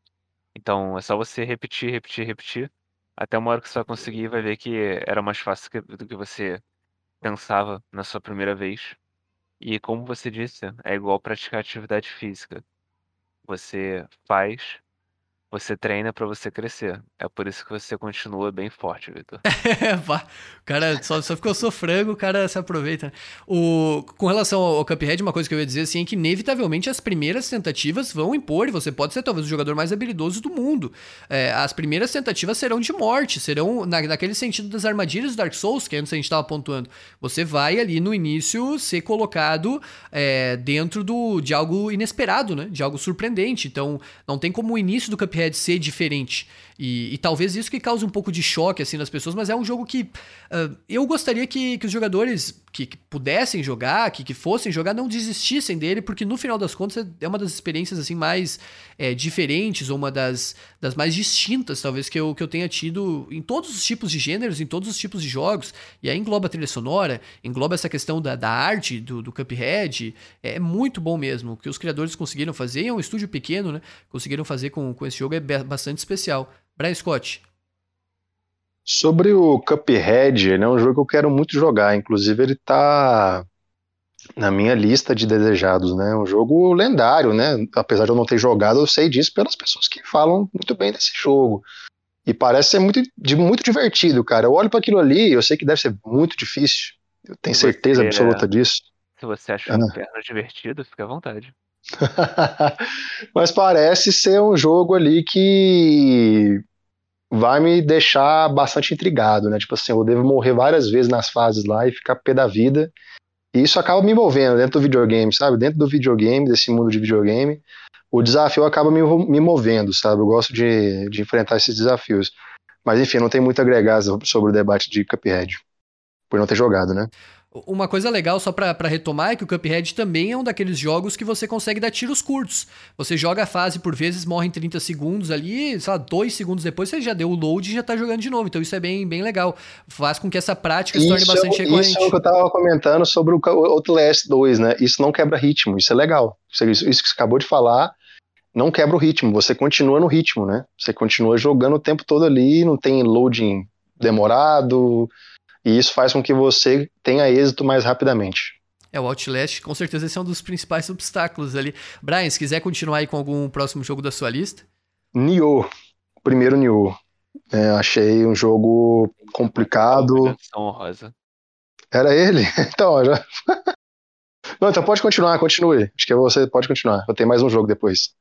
Então é só você repetir, repetir, repetir, até uma hora que você vai conseguir e vai ver que era mais fácil que, do que você pensava na sua primeira vez. E como você disse, é igual praticar atividade física. Você faz, você treina para você crescer. É por isso que você continua bem forte, Vitor. o cara só, só ficou sofrendo, o cara se aproveita. O, com relação ao Cuphead, uma coisa que eu ia dizer assim é que, inevitavelmente, as primeiras tentativas vão impor, e você pode ser talvez o jogador mais habilidoso do mundo. É, as primeiras tentativas serão de morte, serão na, naquele sentido das armadilhas do Dark Souls, que antes a gente estava pontuando. Você vai ali no início ser colocado é, dentro do, de algo inesperado, né? De algo surpreendente. Então, não tem como o início do Cuphead de ser diferente. E, e, talvez isso que cause um pouco de choque assim nas pessoas, mas é um jogo que uh, eu gostaria que, que os jogadores que, que pudessem jogar, que, que fossem jogar, não desistissem dele, porque no final das contas é uma das experiências assim mais é, diferentes, ou uma das, das mais distintas, talvez, que eu, que eu tenha tido em todos os tipos de gêneros, em todos os tipos de jogos. E aí engloba a trilha sonora, engloba essa questão da, da arte do, do Cuphead. É muito bom mesmo. O que os criadores conseguiram fazer, é um estúdio pequeno, né? Conseguiram fazer com, com esse jogo é bastante especial. Brian Scott. Sobre o Cuphead, ele é um jogo que eu quero muito jogar. Inclusive, ele tá na minha lista de desejados, né? Um jogo lendário, né? Apesar de eu não ter jogado, eu sei disso pelas pessoas que falam muito bem desse jogo. E parece ser muito, muito divertido, cara. Eu olho para aquilo ali, eu sei que deve ser muito difícil. Eu tenho certeza absoluta disso. Se você acha ah. um divertido, fica à vontade. Mas parece ser um jogo ali que vai me deixar bastante intrigado, né? Tipo assim, eu devo morrer várias vezes nas fases lá e ficar pé da vida. E isso acaba me envolvendo dentro do videogame, sabe? Dentro do videogame, desse mundo de videogame, o desafio acaba me, me movendo, sabe? Eu gosto de, de enfrentar esses desafios. Mas enfim, não tem muito a agregar sobre o debate de Cuphead, por não ter jogado, né? Uma coisa legal, só para retomar, é que o Cuphead também é um daqueles jogos que você consegue dar tiros curtos. Você joga a fase por vezes, morre em 30 segundos ali, sei lá, dois segundos depois você já deu o load e já tá jogando de novo. Então isso é bem, bem legal. Faz com que essa prática se torne bastante é, recorrente. Isso é o que eu tava comentando sobre o Outlast 2, né? Isso não quebra ritmo, isso é legal. Isso, isso que você acabou de falar não quebra o ritmo, você continua no ritmo, né? Você continua jogando o tempo todo ali, não tem loading demorado e isso faz com que você tenha êxito mais rapidamente. É, o Outlast, com certeza esse é um dos principais obstáculos ali. Brian, se quiser continuar aí com algum próximo jogo da sua lista. Nioh, primeiro Nioh. É, achei um jogo complicado. Honrosa. Era ele? Então, já. Não, então pode continuar, continue. Acho que você pode continuar. Eu tenho mais um jogo depois.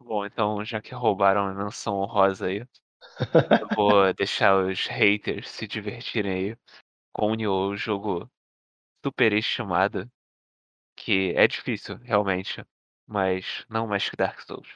Bom, então, já que roubaram a menção honrosa aí, eu vou deixar os haters se divertirem aí com o Nioh, o jogo superestimado, que é difícil, realmente, mas não mais que Dark Souls.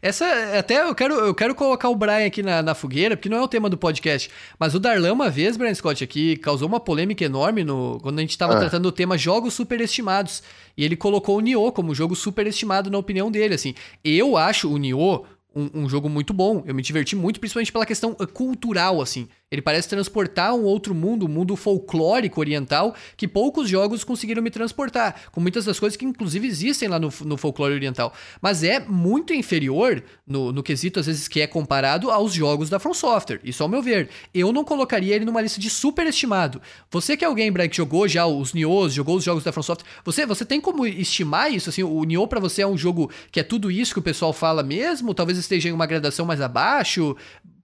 Essa, até eu quero, eu quero colocar o Brian aqui na, na fogueira, porque não é o tema do podcast, mas o Darlan, uma vez, Brian Scott, aqui, causou uma polêmica enorme no, quando a gente estava ah. tratando do tema jogos superestimados. E ele colocou o Nioh como jogo superestimado na opinião dele, assim. Eu acho o Nioh um, um, jogo muito bom. Eu me diverti muito, principalmente pela questão eh, cultural, assim. Ele parece transportar um outro mundo, um mundo folclórico oriental, que poucos jogos conseguiram me transportar, com muitas das coisas que inclusive existem lá no, no folclore oriental. Mas é muito inferior no, no quesito, às vezes, que é comparado aos jogos da From Software. Isso ao meu ver. Eu não colocaria ele numa lista de superestimado. Você que é alguém, Brian, que jogou já os Niohs, jogou os jogos da From Software, você, você tem como estimar isso? Assim, o Nioh para você é um jogo que é tudo isso que o pessoal fala mesmo? Talvez esteja em uma gradação mais abaixo?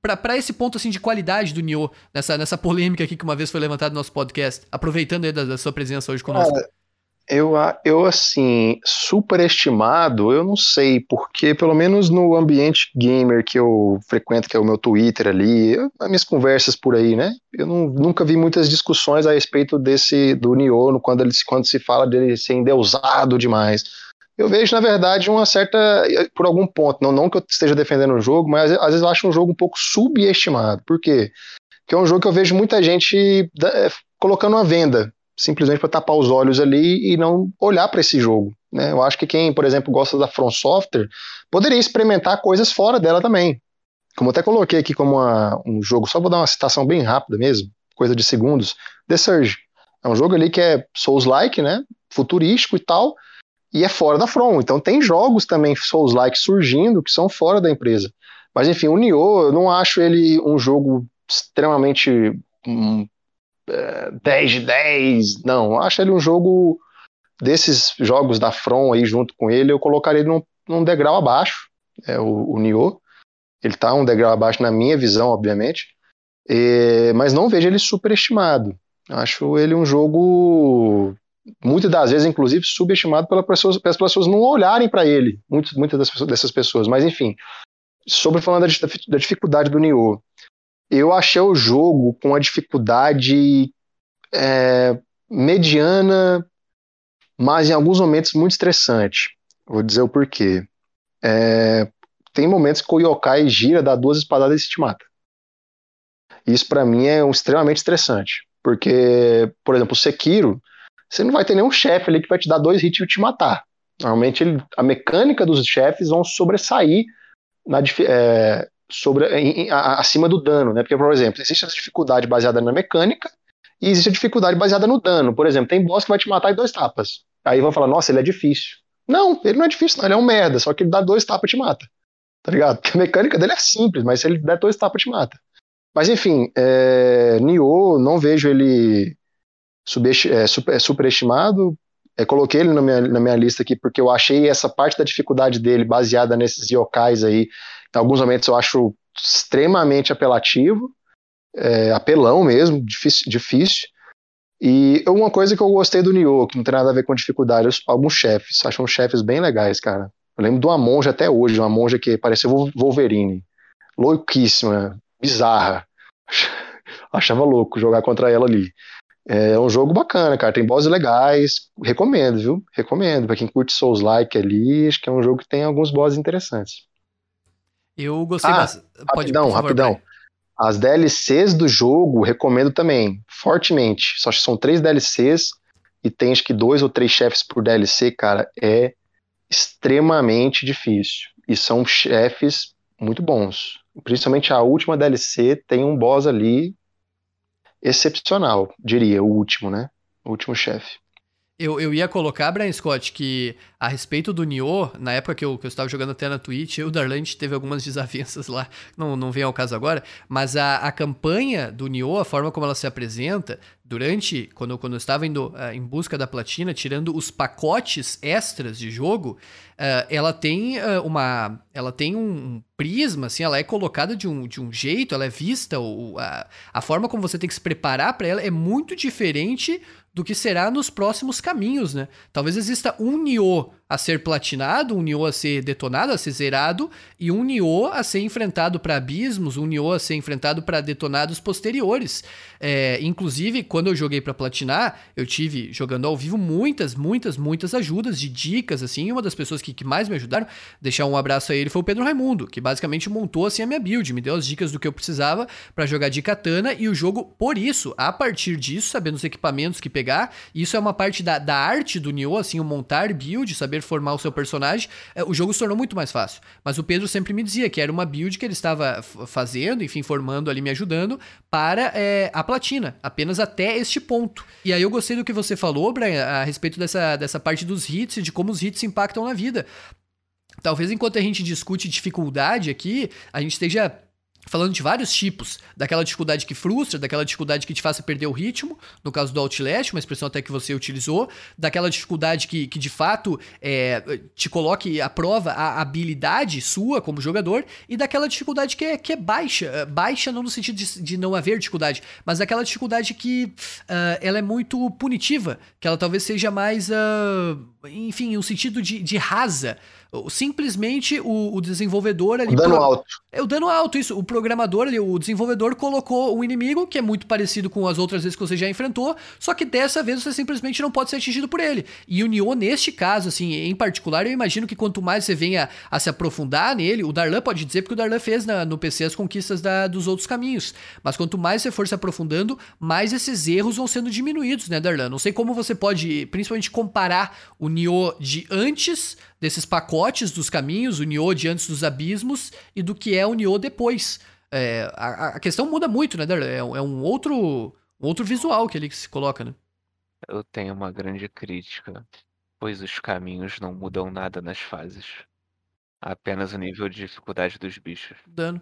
Para esse ponto assim de qualidade do Nioh, nessa, nessa polêmica aqui que uma vez foi levantada no nosso podcast, aproveitando aí da, da sua presença hoje conosco. Cara, eu, eu, assim, superestimado, eu não sei, porque pelo menos no ambiente gamer que eu frequento, que é o meu Twitter ali, as minhas conversas por aí, né? Eu não, nunca vi muitas discussões a respeito desse, do Nioh, quando, ele, quando se fala dele ser endeusado demais eu vejo, na verdade, uma certa. Por algum ponto, não, não que eu esteja defendendo o jogo, mas às vezes eu acho um jogo um pouco subestimado. Por quê? Porque é um jogo que eu vejo muita gente é, colocando uma venda, simplesmente para tapar os olhos ali e não olhar para esse jogo. Né? Eu acho que quem, por exemplo, gosta da From Software poderia experimentar coisas fora dela também. Como eu até coloquei aqui como uma, um jogo, só vou dar uma citação bem rápida mesmo, coisa de segundos. The Surge. É um jogo ali que é Souls-like, né? Futurístico e tal e é fora da From. Então tem jogos também Souls-like surgindo que são fora da empresa. Mas enfim, o Nioh, eu não acho ele um jogo extremamente um, é, 10 de 10, não. Eu acho ele um jogo desses jogos da From aí junto com ele, eu colocaria ele num, num degrau abaixo, é o, o Nioh. Ele está um degrau abaixo na minha visão, obviamente, e, mas não vejo ele superestimado. Acho ele um jogo muitas das vezes, inclusive, subestimado pelas pessoas, pelas pessoas não olharem para ele, muitas, muitas dessas pessoas. Mas, enfim, sobre falando da, da dificuldade do Nioh, eu achei o jogo com a dificuldade é, mediana, mas em alguns momentos muito estressante. Vou dizer o porquê. É, tem momentos que o yokai gira, dá duas espadadas e te mata. Isso para mim é um, extremamente estressante. Porque, por exemplo, o Sekiro, você não vai ter nenhum chefe ali que vai te dar dois hits e te matar. Normalmente ele, a mecânica dos chefes vão sobressair na, é, sobre, em, a, acima do dano, né? Porque, por exemplo, existe a dificuldade baseada na mecânica e existe a dificuldade baseada no dano. Por exemplo, tem boss que vai te matar em dois tapas. Aí vão falar, nossa, ele é difícil. Não, ele não é difícil, não, ele é um merda, só que ele dá dois tapas e te mata. Tá ligado? Porque a mecânica dele é simples, mas se ele der dois tapas, te mata. Mas enfim, é, Nioh, não vejo ele é, é, superestimado. É, coloquei ele na minha, na minha lista aqui porque eu achei essa parte da dificuldade dele baseada nesses yokais aí. Em alguns momentos eu acho extremamente apelativo, é, apelão mesmo, difícil, difícil. E uma coisa que eu gostei do Nioh, que não tem nada a ver com dificuldade, alguns chefes, acho uns chefes bem legais, cara. Eu lembro de uma monja até hoje, uma monja que parecia Wolverine. Louquíssima, bizarra. Achava louco jogar contra ela ali. É um jogo bacana, cara. Tem bosses legais. Recomendo, viu? Recomendo. Pra quem curte Souls-like ali, acho que é um jogo que tem alguns bosses interessantes. Eu gostei ah, bastante. Rapidão, favor, rapidão. Pai. As DLCs do jogo, recomendo também, fortemente. Só que são três DLCs e tem acho que dois ou três chefes por DLC, cara. É extremamente difícil. E são chefes muito bons. Principalmente a última DLC tem um boss ali excepcional, diria, o último, né? O último chefe. Eu, eu ia colocar, Brian Scott, que a respeito do Nioh, na época que eu, que eu estava jogando até na Twitch, eu e o Darland teve algumas desavenças lá, não, não vem ao caso agora, mas a, a campanha do Nioh, a forma como ela se apresenta, durante, quando, quando eu estava indo uh, em busca da platina, tirando os pacotes extras de jogo, uh, ela tem uh, uma. Ela tem um prisma, assim, ela é colocada de um, de um jeito, ela é vista, o, a, a forma como você tem que se preparar para ela é muito diferente do que será nos próximos caminhos, né? Talvez exista um Nioh a ser platinado, um Nioh a ser detonado, a ser zerado, e um Nioh a ser enfrentado para abismos, um Nioh a ser enfrentado para detonados posteriores. É, inclusive, quando eu joguei para platinar, eu tive, jogando ao vivo, muitas, muitas, muitas ajudas de dicas, assim, uma das pessoas que, que mais me ajudaram, deixar um abraço a ele, foi o Pedro Raimundo, que basicamente montou, assim, a minha build, me deu as dicas do que eu precisava para jogar de katana, e o jogo, por isso, a partir disso, sabendo os equipamentos que pegar, isso é uma parte da, da arte do Nioh, assim, o montar build, saber formar o seu personagem, é, o jogo se tornou muito mais fácil. Mas o Pedro sempre me dizia que era uma build que ele estava fazendo, enfim, formando ali, me ajudando, para é, a platina, apenas até este ponto. E aí eu gostei do que você falou, Brian, a respeito dessa, dessa parte dos hits e de como os hits impactam na vida. Talvez enquanto a gente discute dificuldade aqui, a gente esteja falando de vários tipos, daquela dificuldade que frustra, daquela dificuldade que te faça perder o ritmo, no caso do Outlast, uma expressão até que você utilizou, daquela dificuldade que, que de fato é, te coloque à prova a habilidade sua como jogador, e daquela dificuldade que é, que é baixa, é, baixa não no sentido de, de não haver dificuldade, mas daquela dificuldade que uh, ela é muito punitiva, que ela talvez seja mais, uh, enfim, um sentido de, de rasa, Simplesmente o, o desenvolvedor ali. O dano pro... alto. É o dano alto, isso. O programador ali, o desenvolvedor colocou um inimigo que é muito parecido com as outras vezes que você já enfrentou, só que dessa vez você simplesmente não pode ser atingido por ele. E o Nioh, neste caso, assim, em particular, eu imagino que quanto mais você venha a se aprofundar nele, o Darlan pode dizer porque o Darlan fez na, no PC as conquistas da, dos outros caminhos. Mas quanto mais você for se aprofundando, mais esses erros vão sendo diminuídos, né, Darlan? Não sei como você pode, principalmente, comparar o Nioh de antes desses pacotes dos caminhos, o Nioh de antes dos abismos e do que é o Nioh depois. É, a, a, questão muda muito, né, Darla? É, é, um outro, um outro visual que ele se coloca, né? Eu tenho uma grande crítica, pois os caminhos não mudam nada nas fases. Apenas o nível de dificuldade dos bichos. Dano.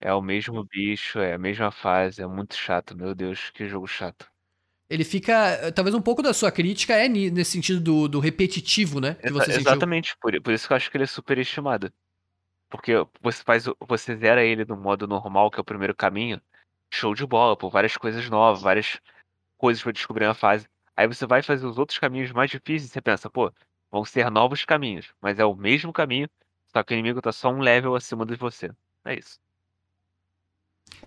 É o mesmo bicho, é a mesma fase, é muito chato, meu Deus, que jogo chato ele fica. Talvez um pouco da sua crítica é nesse sentido do, do repetitivo, né? Que você Exatamente, por, por isso que eu acho que ele é superestimado. Porque você faz. Você zera ele no modo normal, que é o primeiro caminho. Show de bola, pô, várias coisas novas, várias coisas pra descobrir na fase. Aí você vai fazer os outros caminhos mais difíceis e você pensa, pô, vão ser novos caminhos, mas é o mesmo caminho, só que o inimigo tá só um level acima de você. É isso.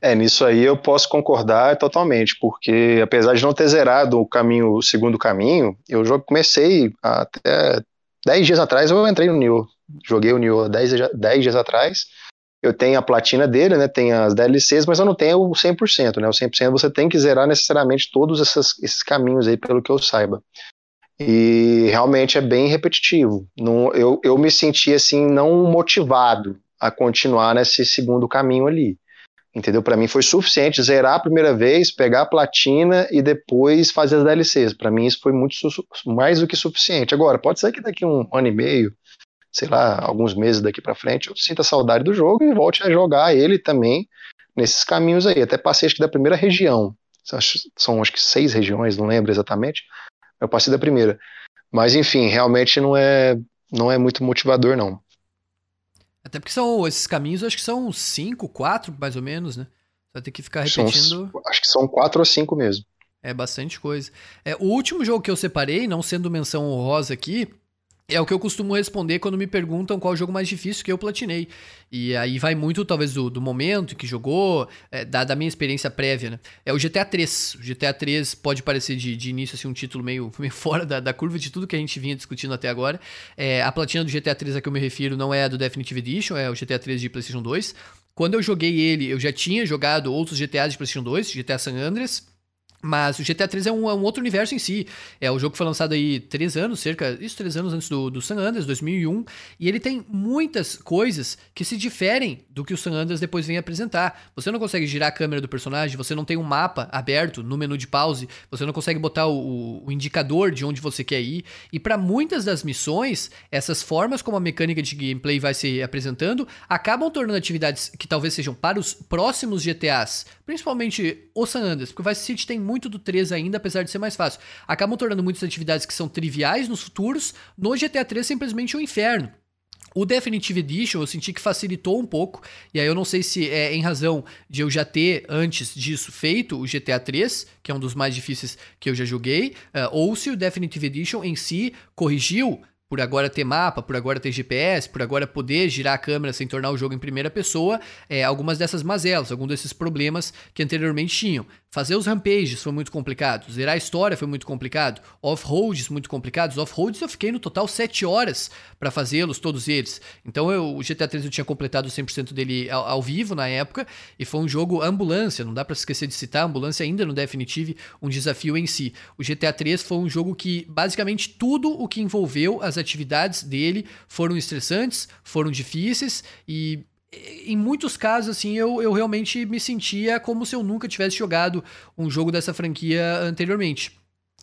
É, nisso aí eu posso concordar totalmente, porque apesar de não ter zerado o caminho, o segundo caminho, eu comecei até 10 dias atrás eu entrei no Nioh. Joguei o Nioh 10, 10 dias atrás. Eu tenho a platina dele, né? Tem as DLCs, mas eu não tenho o 100%, né? O 100% você tem que zerar necessariamente todos esses, esses caminhos aí, pelo que eu saiba. E realmente é bem repetitivo. Não, eu, eu me senti assim, não motivado a continuar nesse segundo caminho ali. Entendeu? Para mim foi suficiente zerar a primeira vez, pegar a platina e depois fazer as DLCs. Para mim isso foi muito mais do que suficiente. Agora, pode ser que daqui um ano e meio, sei lá, alguns meses daqui para frente, eu sinta saudade do jogo e volte a jogar ele também nesses caminhos aí. Até passei acho que da primeira região. São acho que seis regiões, não lembro exatamente. Eu passei da primeira. Mas enfim, realmente não é não é muito motivador não. Até porque são esses caminhos, acho que são cinco, quatro, mais ou menos, né? Você vai ter que ficar repetindo. São, acho que são quatro ou cinco mesmo. É bastante coisa. É, o último jogo que eu separei, não sendo menção honrosa aqui, é o que eu costumo responder quando me perguntam qual o jogo mais difícil que eu platinei. E aí vai muito, talvez, do, do momento que jogou, é, da, da, minha experiência prévia, né? É o GTA 3. O GTA 3 pode parecer de, de início assim, um título meio, meio fora da, da, curva de tudo que a gente vinha discutindo até agora. É, a platina do GTA 3 a que eu me refiro não é a do Definitive Edition, é o GTA 3 de PlayStation 2. Quando eu joguei ele, eu já tinha jogado outros GTAs de PlayStation 2, GTA San Andreas. Mas o GTA 3 é um, é um, outro universo em si. É o jogo que foi lançado aí três anos, cerca, isso, três anos antes do, do San Andreas, 2001. E ele tem muitas coisas que se diferem do que o San Andreas depois vem apresentar. Você não consegue girar a câmera do personagem, você não tem um mapa aberto no menu de pause, você não consegue botar o, o indicador de onde você quer ir. E para muitas das missões, essas formas como a mecânica de gameplay vai se apresentando acabam tornando atividades que talvez sejam para os próximos GTAs, principalmente o San Andreas, porque o Vice City tem muito muito do 3 ainda, apesar de ser mais fácil. Acabam tornando muitas atividades que são triviais nos futuros, no GTA 3 simplesmente um inferno. O Definitive Edition eu senti que facilitou um pouco, e aí eu não sei se é em razão de eu já ter antes disso feito o GTA 3, que é um dos mais difíceis que eu já joguei, uh, ou se o Definitive Edition em si corrigiu por agora ter mapa, por agora ter GPS, por agora poder girar a câmera sem tornar o jogo em primeira pessoa, é, algumas dessas mazelas, alguns desses problemas que anteriormente tinham. Fazer os rampages foi muito complicado, zerar a história foi muito complicado, off-roads muito complicados. Off-roads eu fiquei no total 7 horas para fazê-los, todos eles. Então eu, o GTA 3 eu tinha completado 100% dele ao, ao, vivo na época, e foi um jogo ambulância, não dá para esquecer de citar, ambulância ainda no Definitive, um desafio em si. O GTA 3 foi um jogo que basicamente tudo o que envolveu as atividades dele foram estressantes, foram difíceis e em muitos casos, assim, eu, eu realmente me sentia como se eu nunca tivesse jogado um jogo dessa franquia anteriormente.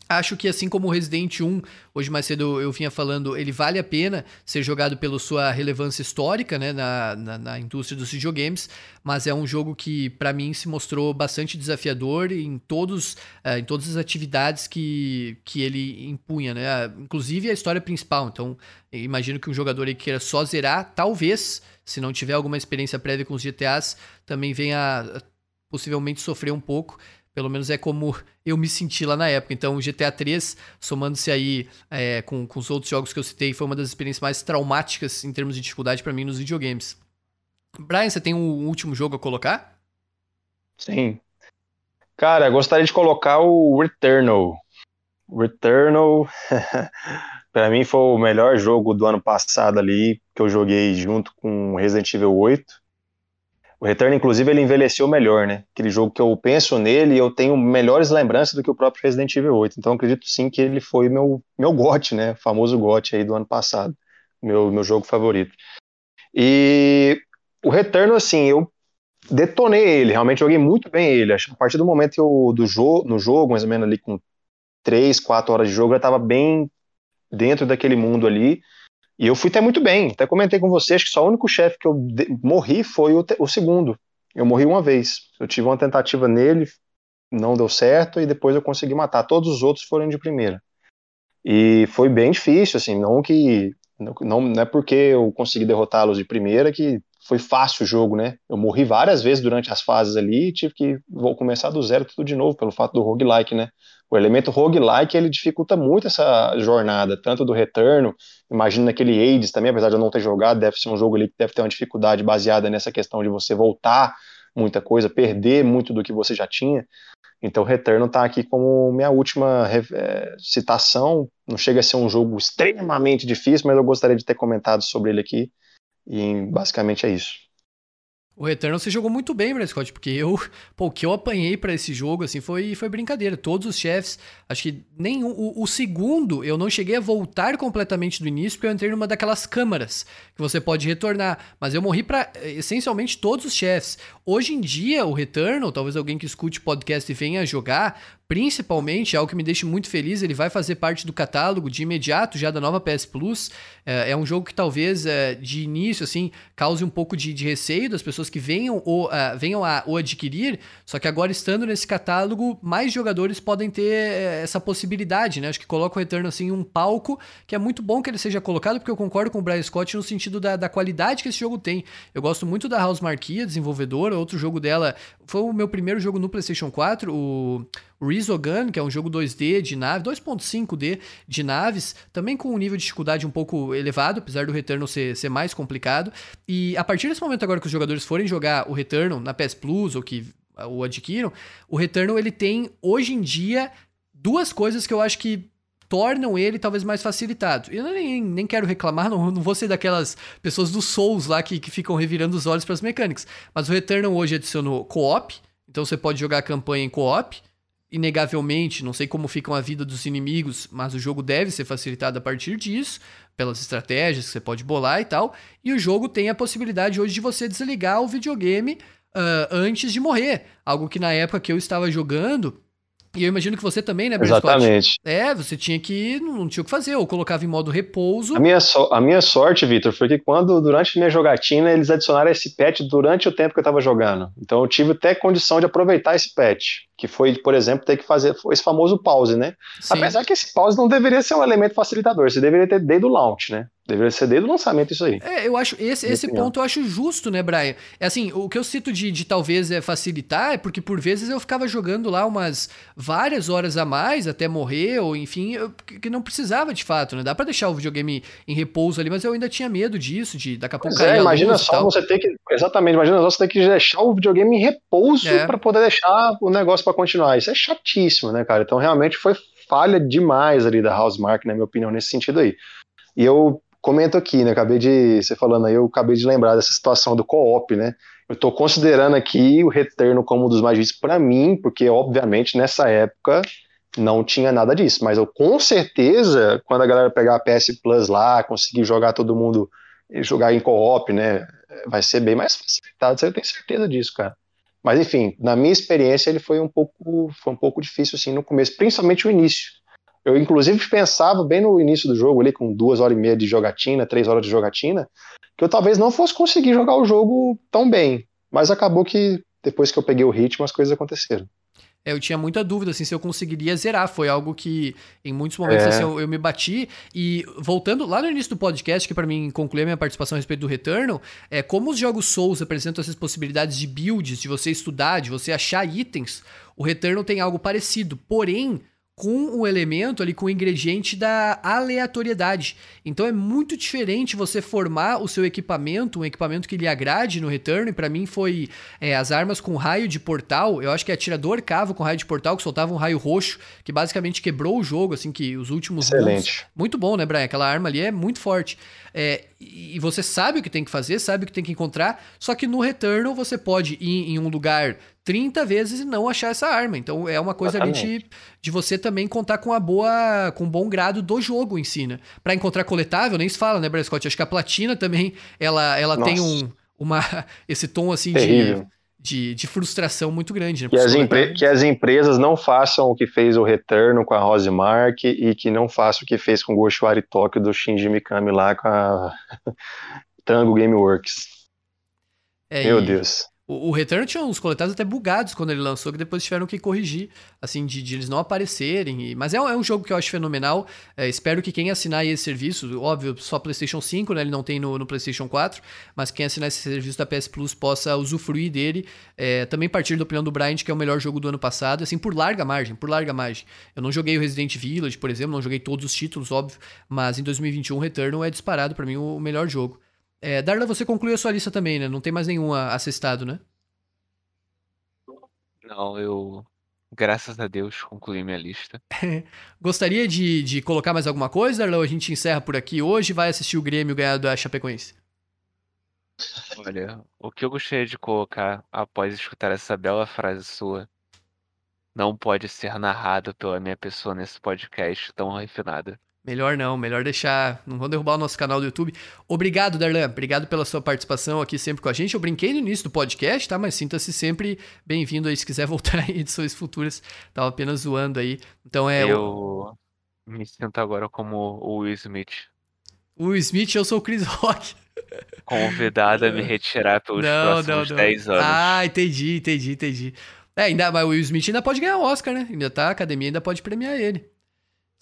Acho que assim como o Resident 1, hoje mais cedo eu vinha falando, ele vale a pena ser jogado pela sua relevância histórica né, na, na, na indústria dos videogames, mas é um jogo que para mim se mostrou bastante desafiador em, todos, uh, em todas as atividades que, que ele impunha, né? inclusive a história principal. Então, imagino que um jogador aí queira só zerar, talvez, se não tiver alguma experiência prévia com os GTAs, também venha possivelmente sofrer um pouco. Pelo menos é como eu me senti lá na época. Então, o GTA 3, somando-se aí é, com, com os outros jogos que eu citei, foi uma das experiências mais traumáticas em termos de dificuldade para mim nos videogames. Brian, você tem um último jogo a colocar? Sim. Cara, gostaria de colocar o Returnal. Returnal, para mim foi o melhor jogo do ano passado ali, que eu joguei junto com Resident Evil 8. O Return, inclusive, ele envelheceu melhor, né? Aquele jogo que eu penso nele e eu tenho melhores lembranças do que o próprio Resident Evil 8. Então, acredito sim que ele foi meu, meu GOT, né? O famoso GOT aí do ano passado. Meu, meu jogo favorito. E o Return, assim, eu detonei ele, realmente joguei muito bem ele. A partir do momento que eu, do jogo, no jogo, mais ou menos ali com 3, 4 horas de jogo, eu estava bem dentro daquele mundo ali. E eu fui até muito bem. Até comentei com vocês que só o único chefe que eu morri foi o, o, segundo. Eu morri uma vez. Eu tive uma tentativa nele, não deu certo, e depois eu consegui matar. Todos os outros foram de primeira. E foi bem difícil, assim, não que. Não, não é porque eu consegui derrotá-los de primeira que foi fácil o jogo, né? Eu morri várias vezes durante as fases ali e tive que vou começar do zero tudo de novo, pelo fato do roguelike, né? O elemento roguelike, ele dificulta muito essa jornada, tanto do retorno, imagino naquele Hades também, apesar de eu não ter jogado, deve ser um jogo ali que deve ter uma dificuldade baseada nessa questão de você voltar muita coisa, perder muito do que você já tinha. Então, Return está aqui como minha última é, citação. Não chega a ser um jogo extremamente difícil, mas eu gostaria de ter comentado sobre ele aqui. E basicamente é isso. O Returnal você jogou muito bem, Brad Scott, porque eu, pô, o que eu apanhei para esse jogo, assim, foi, foi brincadeira. Todos os chefes, acho que nem o, o, segundo eu não cheguei a voltar completamente do início, porque eu entrei numa daquelas câmaras que você pode retornar, mas eu morri para essencialmente todos os chefes. Hoje em dia, o Returnal, talvez alguém que escute podcast e venha jogar, Principalmente, algo que me deixa muito feliz, ele vai fazer parte do catálogo de imediato já da nova PS Plus. É, é um jogo que talvez é, de início assim cause um pouco de, de receio das pessoas que venham ou uh, venham a o adquirir. Só que agora estando nesse catálogo, mais jogadores podem ter é, essa possibilidade, né? Acho que coloca o Return assim em um palco que é muito bom que ele seja colocado, porque eu concordo com o Brian Scott no sentido da, da qualidade que esse jogo tem. Eu gosto muito da House Marquia, desenvolvedora. Outro jogo dela foi o meu primeiro jogo no PlayStation 4, o Resogun, que é um jogo 2D de nave, 2.5D de naves, também com um nível de dificuldade um pouco elevado, apesar do Returnal ser, ser mais complicado. E a partir desse momento agora que os jogadores forem jogar o Returnal na PS Plus ou que o adquiram, o Returnal ele tem hoje em dia duas coisas que eu acho que tornam ele talvez mais facilitado. Eu nem, nem quero reclamar, não, não vou ser daquelas pessoas do Souls lá que, que ficam revirando os olhos para as mecânicas. Mas o Returnal hoje adicionou co-op, então você pode jogar a campanha em co-op inegavelmente, não sei como fica a vida dos inimigos, mas o jogo deve ser facilitado a partir disso, pelas estratégias que você pode bolar e tal. E o jogo tem a possibilidade hoje de você desligar o videogame uh, antes de morrer. Algo que na época que eu estava jogando. E eu imagino que você também, né, Brent Exatamente. É, você tinha que. Não tinha o que fazer, ou colocava em modo repouso. A minha, so, a minha sorte, Vitor, foi que quando, durante minha jogatina, eles adicionaram esse patch durante o tempo que eu estava jogando. Então eu tive até condição de aproveitar esse patch. Que foi, por exemplo, ter que fazer esse famoso pause, né? Sim. Apesar que esse pause não deveria ser um elemento facilitador, você deveria ter desde o launch, né? Deveria ser desde o lançamento isso aí. É, eu acho, esse, esse ponto eu acho justo, né, Brian? É assim, o que eu cito de, de talvez é facilitar é porque por vezes eu ficava jogando lá umas várias horas a mais até morrer, ou enfim, eu, que não precisava de fato, né? Dá para deixar o videogame em repouso ali, mas eu ainda tinha medo disso, de daqui a pouco pois cair é, imagina só você ter que, exatamente, imagina só você ter que deixar o videogame em repouso é. para poder deixar o negócio para continuar. Isso é chatíssimo, né, cara? Então realmente foi falha demais ali da Housemark, na minha opinião, nesse sentido aí. E eu comento aqui, né? Acabei de. Você falando aí, eu acabei de lembrar dessa situação do co-op, né? Eu estou considerando aqui o Retorno como um dos mais difíceis para mim, porque, obviamente, nessa época não tinha nada disso. Mas eu, com certeza, quando a galera pegar a PS Plus lá, conseguir jogar todo mundo, jogar em co-op, né? Vai ser bem mais facilitado, eu tenho certeza disso, cara. Mas, enfim, na minha experiência, ele foi um pouco, foi um pouco difícil, assim, no começo, principalmente o início eu, inclusive, pensava bem no início do jogo, ali, com duas horas e meia de jogatina, três horas de jogatina, que eu talvez não fosse conseguir jogar o jogo tão bem. Mas acabou que, depois que eu peguei o ritmo, as coisas aconteceram. É, eu tinha muita dúvida assim, se eu conseguiria zerar. Foi algo que em muitos momentos é. assim, eu, eu, me bati. E voltando lá no início do podcast, que para mim concluir a minha participação a respeito do Returnal, é como os jogos Souls apresentam essas possibilidades de builds, de você estudar, de você achar itens. O Returnal tem algo parecido. Porém, com o elemento ali, com o ingrediente da aleatoriedade. Então é muito diferente você formar o seu equipamento, um equipamento que lhe agrade no return. Para mim foi é, as armas com raio de portal. Eu acho que é atirador cavo com raio de portal, que soltava um raio roxo, que basicamente quebrou o jogo, assim, que os últimos. Excelente. Muito bom, né, Brian? Aquela arma ali é muito forte. É, e você sabe o que tem que fazer, sabe o que tem que encontrar, só que no Returnal você pode ir em um lugar 30 vezes e não achar essa arma. Então é uma coisa ali de, de você também contar com a boa, com um bom grado do jogo em si, né? Pra encontrar coletável, nem se fala, né, Brian Scott? Acho que a platina também, ela, ela tem um, uma, esse tom assim Terrível. de de, de frustração muito grande. Né? Que, as que as empresas não façam o que fez o Return com a Rosemark e que não façam o que fez com o Goshiwari Tokyo do Shinji Mikami lá com a Tango Gameworks. É, Meu e... Deus. O, o Return tinha uns coletáveis até bugados quando ele lançou, que depois tiveram que corrigir, assim, de, de eles não aparecerem. E, mas é, é, um jogo que eu acho fenomenal. É, espero que quem assinar esse serviço, óbvio, só PlayStation 5, né? Ele não tem no, no PlayStation 4, mas quem assinar esse serviço da PS Plus possa usufruir dele. É, também partir da opinião do Bryant, que é o melhor jogo do ano passado, assim, por larga margem, por larga margem. Eu não joguei o Resident Village, por exemplo, não joguei todos os títulos, óbvio, mas em 2021 Return é disparado para mim o melhor jogo. É, Darla, você concluiu a sua lista também, né? Não tem mais nenhum assistado, né? Não, eu, graças a Deus, concluí minha lista. Gostaria de, de colocar mais alguma coisa, Darla? Ou a gente encerra por aqui hoje vai assistir o Grêmio ganhar da Chapecoense? Olha, o que eu gostaria de colocar após escutar essa bela frase sua não pode ser narrado pela minha pessoa nesse podcast tão refinada. Melhor não, melhor deixar. Não vão derrubar o nosso canal do YouTube. Obrigado, Darlan. Obrigado pela sua participação aqui sempre com a gente. Eu brinquei no início do podcast, tá? Mas sinta-se sempre bem-vindo aí se quiser voltar em edições futuras. Tava apenas zoando aí. Então é. Eu me sinto agora como o Will Smith. O Will Smith, eu sou o Chris Rock. Convidado a me retirar pelos não, próximos não, não. 10 anos. Ah, entendi, entendi, entendi. É, ainda, mas o Will Smith ainda pode ganhar o Oscar, né? Ainda tá, a academia ainda pode premiar ele.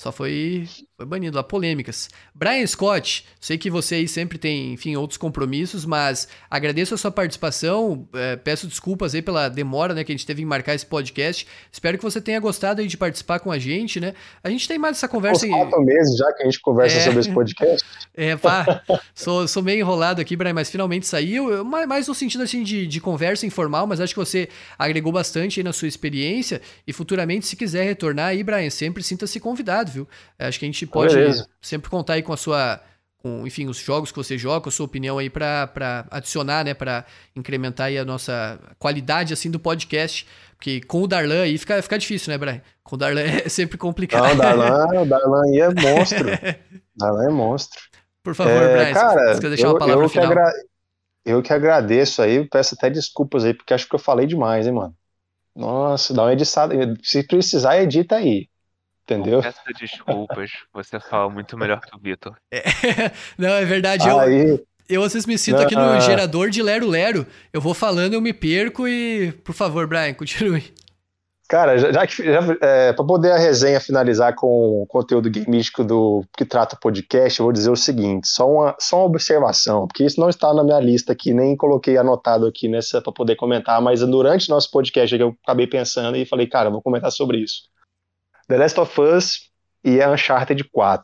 Só foi, foi banido lá, polêmicas. Brian Scott, sei que você aí sempre tem, enfim, outros compromissos, mas agradeço a sua participação, é, peço desculpas aí pela demora, né, que a gente teve em marcar esse podcast. Espero que você tenha gostado aí de participar com a gente, né? A gente tem mais essa conversa... Falta um mês já que a gente conversa é... sobre esse podcast. É, pá, sou, sou meio enrolado aqui, Brian, mas finalmente saiu, mais no sentido, assim, de, de conversa informal, mas acho que você agregou bastante aí na sua experiência e futuramente, se quiser retornar aí, Brian, sempre sinta-se convidado, viu? Acho que a gente pode Beleza. sempre contar aí com a sua. Com, enfim, os jogos que você joga, a sua opinião aí para adicionar, né? Para incrementar aí a nossa qualidade assim do podcast. Porque com o Darlan aí fica, fica difícil, né, Brian? Com o Darlan é sempre complicado. Não, o Darlan, o Darlan aí é monstro. Darlan é monstro. Por favor, é, Brian, cara, você deixar eu, uma palavra eu final. Que agra... Eu que agradeço aí, peço até desculpas aí, porque acho que eu falei demais, hein, mano. Nossa, dá uma editada. Se precisar, edita aí. Entendeu? Peço desculpas, você fala muito melhor que o Vitor. É, não, é verdade. Aí, eu, eu às vezes me sinto não, aqui no gerador de Lero Lero. Eu vou falando, eu me perco e. Por favor, Brian, continue. Cara, já, já que já, é, para poder a resenha finalizar com o conteúdo gameístico do que trata o podcast, eu vou dizer o seguinte: só uma, só uma observação, porque isso não está na minha lista aqui, nem coloquei anotado aqui nessa para poder comentar, mas durante nosso podcast eu acabei pensando e falei, cara, eu vou comentar sobre isso. The Last of Us e a Uncharted 4.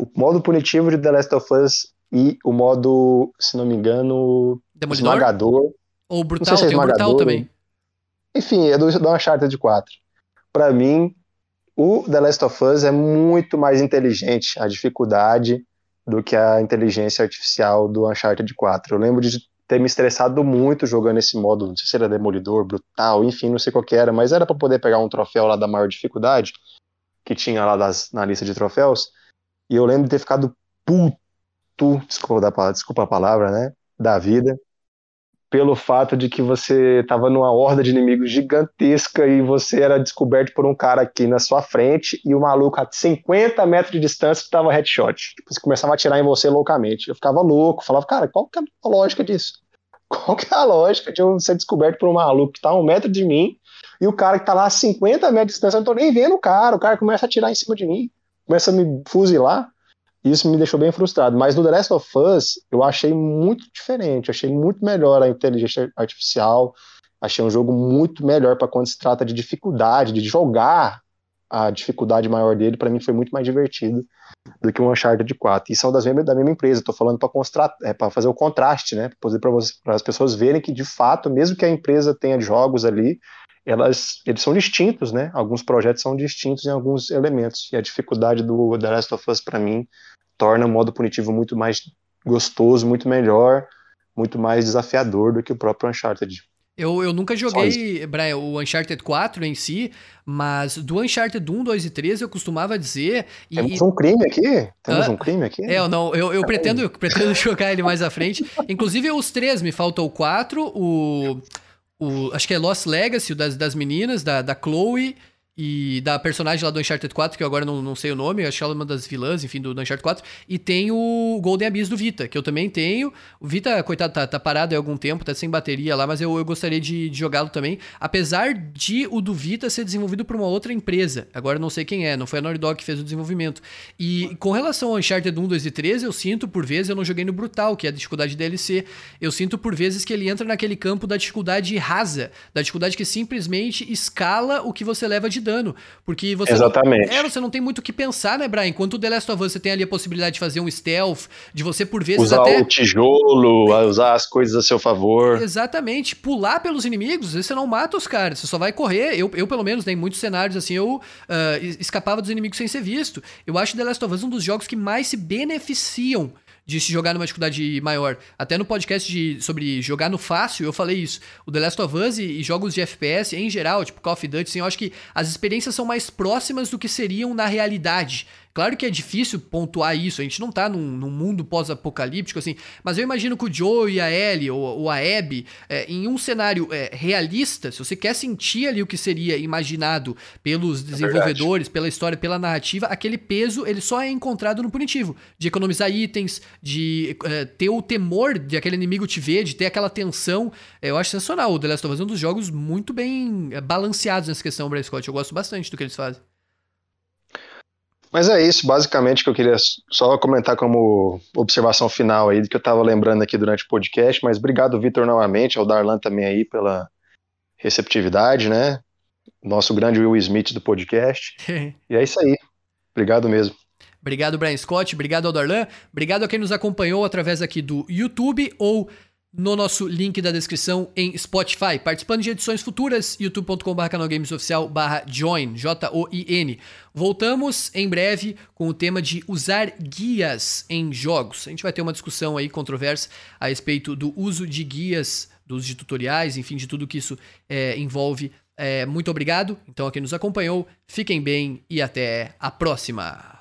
O modo punitivo de The Last of Us e o modo, se não me engano, Demolidor? esmagador. Ou brutal, se é tem o brutal também. Enfim, é do, do Uncharted 4. Pra mim, o The Last of Us é muito mais inteligente, a dificuldade, do que a inteligência artificial do Uncharted 4. Eu lembro de ter me estressado muito jogando esse modo, não sei se era demolidor, brutal, enfim, não sei qual que era, mas era pra poder pegar um troféu lá da maior dificuldade, que tinha lá das- na lista de troféus, e eu lembro de ter ficado puto, desculpa, desculpa a palavra, né, da vida, pelo fato de que você estava numa horda de inimigos gigantesca e você era descoberto por um cara aqui na sua frente e o maluco a 50 metros de distância estava headshot. Tipo, você começava a atirar em você loucamente. Eu ficava louco, falava, cara, qual que é a lógica disso? Qual que é a lógica de eu ser descoberto por um maluco que tá a um metro de mim e o cara que tá lá a 50 metros de distância, eu não tô nem vendo o cara, o cara começa a atirar em cima de mim, começa a me fuzilar. Isso me deixou bem frustrado. Mas no The Last of Us, eu achei muito diferente. Achei muito melhor a inteligência artificial. Achei um jogo muito melhor para quando se trata de dificuldade, de jogar a dificuldade maior dele. Para mim foi muito mais divertido do que o Uncharted 4. E são das mesmas, da mesma empresa. Estou falando para é, fazer o contraste, né? Para as pessoas verem que, de fato, mesmo que a empresa tenha jogos ali, elas, eles são distintos, né? Alguns projetos são distintos em alguns elementos. E a dificuldade do The Last of Us, para mim, torna o modo punitivo muito mais gostoso, muito melhor, muito mais desafiador do que o próprio Uncharted. Eu, eu nunca joguei, Brian, o Uncharted 4 em si, mas do Uncharted 1, 2 e 3 eu costumava dizer. E, Temos um crime aqui? Temos um crime aqui? É, eu não, eu, eu pretendo, eu pretendo jogar ele mais à frente. Inclusive os três, me falta o 4, o, o. Acho que é Lost Legacy, o das, das meninas, da, da Chloe e da personagem lá do Uncharted 4, que eu agora não, não sei o nome, acho que ela é uma das vilãs, enfim, do, do Uncharted 4. E tem o Golden Abyss do Vita, que eu também tenho. O Vita, coitado, tá, tá parado há algum tempo, tá sem bateria lá, mas eu, eu gostaria de, de jogá-lo também. Apesar de o do Vita ser desenvolvido por uma outra empresa. Agora eu não sei quem é, não foi a Naughty Dog que fez o desenvolvimento. E com relação ao Uncharted 1, 2 e 3, eu sinto por vezes, eu não joguei no Brutal, que é a dificuldade DLC. Eu sinto por vezes que ele entra naquele campo da dificuldade rasa, da dificuldade que simplesmente escala o que você leva de dano. Porque você. Exatamente. Não, é, você não tem muito o que pensar, né, Brian? Enquanto o The Last of Us você tem ali a possibilidade de fazer um stealth, de você por vezes usar até. o tijolo, usar as coisas a seu favor. Exatamente. Pular pelos inimigos, você não mata os caras, você só vai correr. Eu, eu pelo menos, né, em muitos cenários, assim, eu uh, escapava dos inimigos sem ser visto. Eu acho The Last of Us um dos jogos que mais se beneficiam de se jogar numa dificuldade maior. Até no podcast de, sobre jogar no fácil, eu falei isso. O The Last of Us e, e jogos de FPS, em geral, tipo Call of Duty, assim, eu acho que as experiências são mais próximas do que seriam na realidade. Claro que é difícil pontuar isso, a gente não tá num, num mundo pós-apocalíptico, assim, mas eu imagino que o Joe e a Ellie, ou, ou a Abby, é, em um cenário é, realista, se você quer sentir ali o que seria imaginado pelos desenvolvedores, pela história, pela narrativa, aquele peso ele só é encontrado no punitivo, de economizar itens, de é, ter o temor de aquele inimigo te ver, de ter aquela tensão. Eu acho sensacional. O The Last of Us é um dos jogos muito bem é, balanceados nessa questão, Bray Scott. Eu gosto bastante do que eles fazem. Mas é isso, basicamente, que eu queria só comentar como observação final aí, do que eu estava lembrando aqui durante o podcast, mas obrigado, Vitor, novamente, ao Darlan também aí pela receptividade, né? Nosso grande Will Smith do podcast. e é isso aí. Obrigado mesmo. Obrigado, Brian Scott. Obrigado ao Darlan. Obrigado a quem nos acompanhou através aqui do YouTube ou no nosso link da descrição em Spotify. Participando de edições futuras, youtube.com.br canalgamesoficial join, J-O-I-N. Voltamos em breve com o tema de usar guias em jogos. A gente vai ter uma discussão aí controversa a respeito do uso de guias, do uso de tutoriais, enfim, de tudo que isso é, envolve. É, muito obrigado, então, a quem nos acompanhou. Fiquem bem e até a próxima.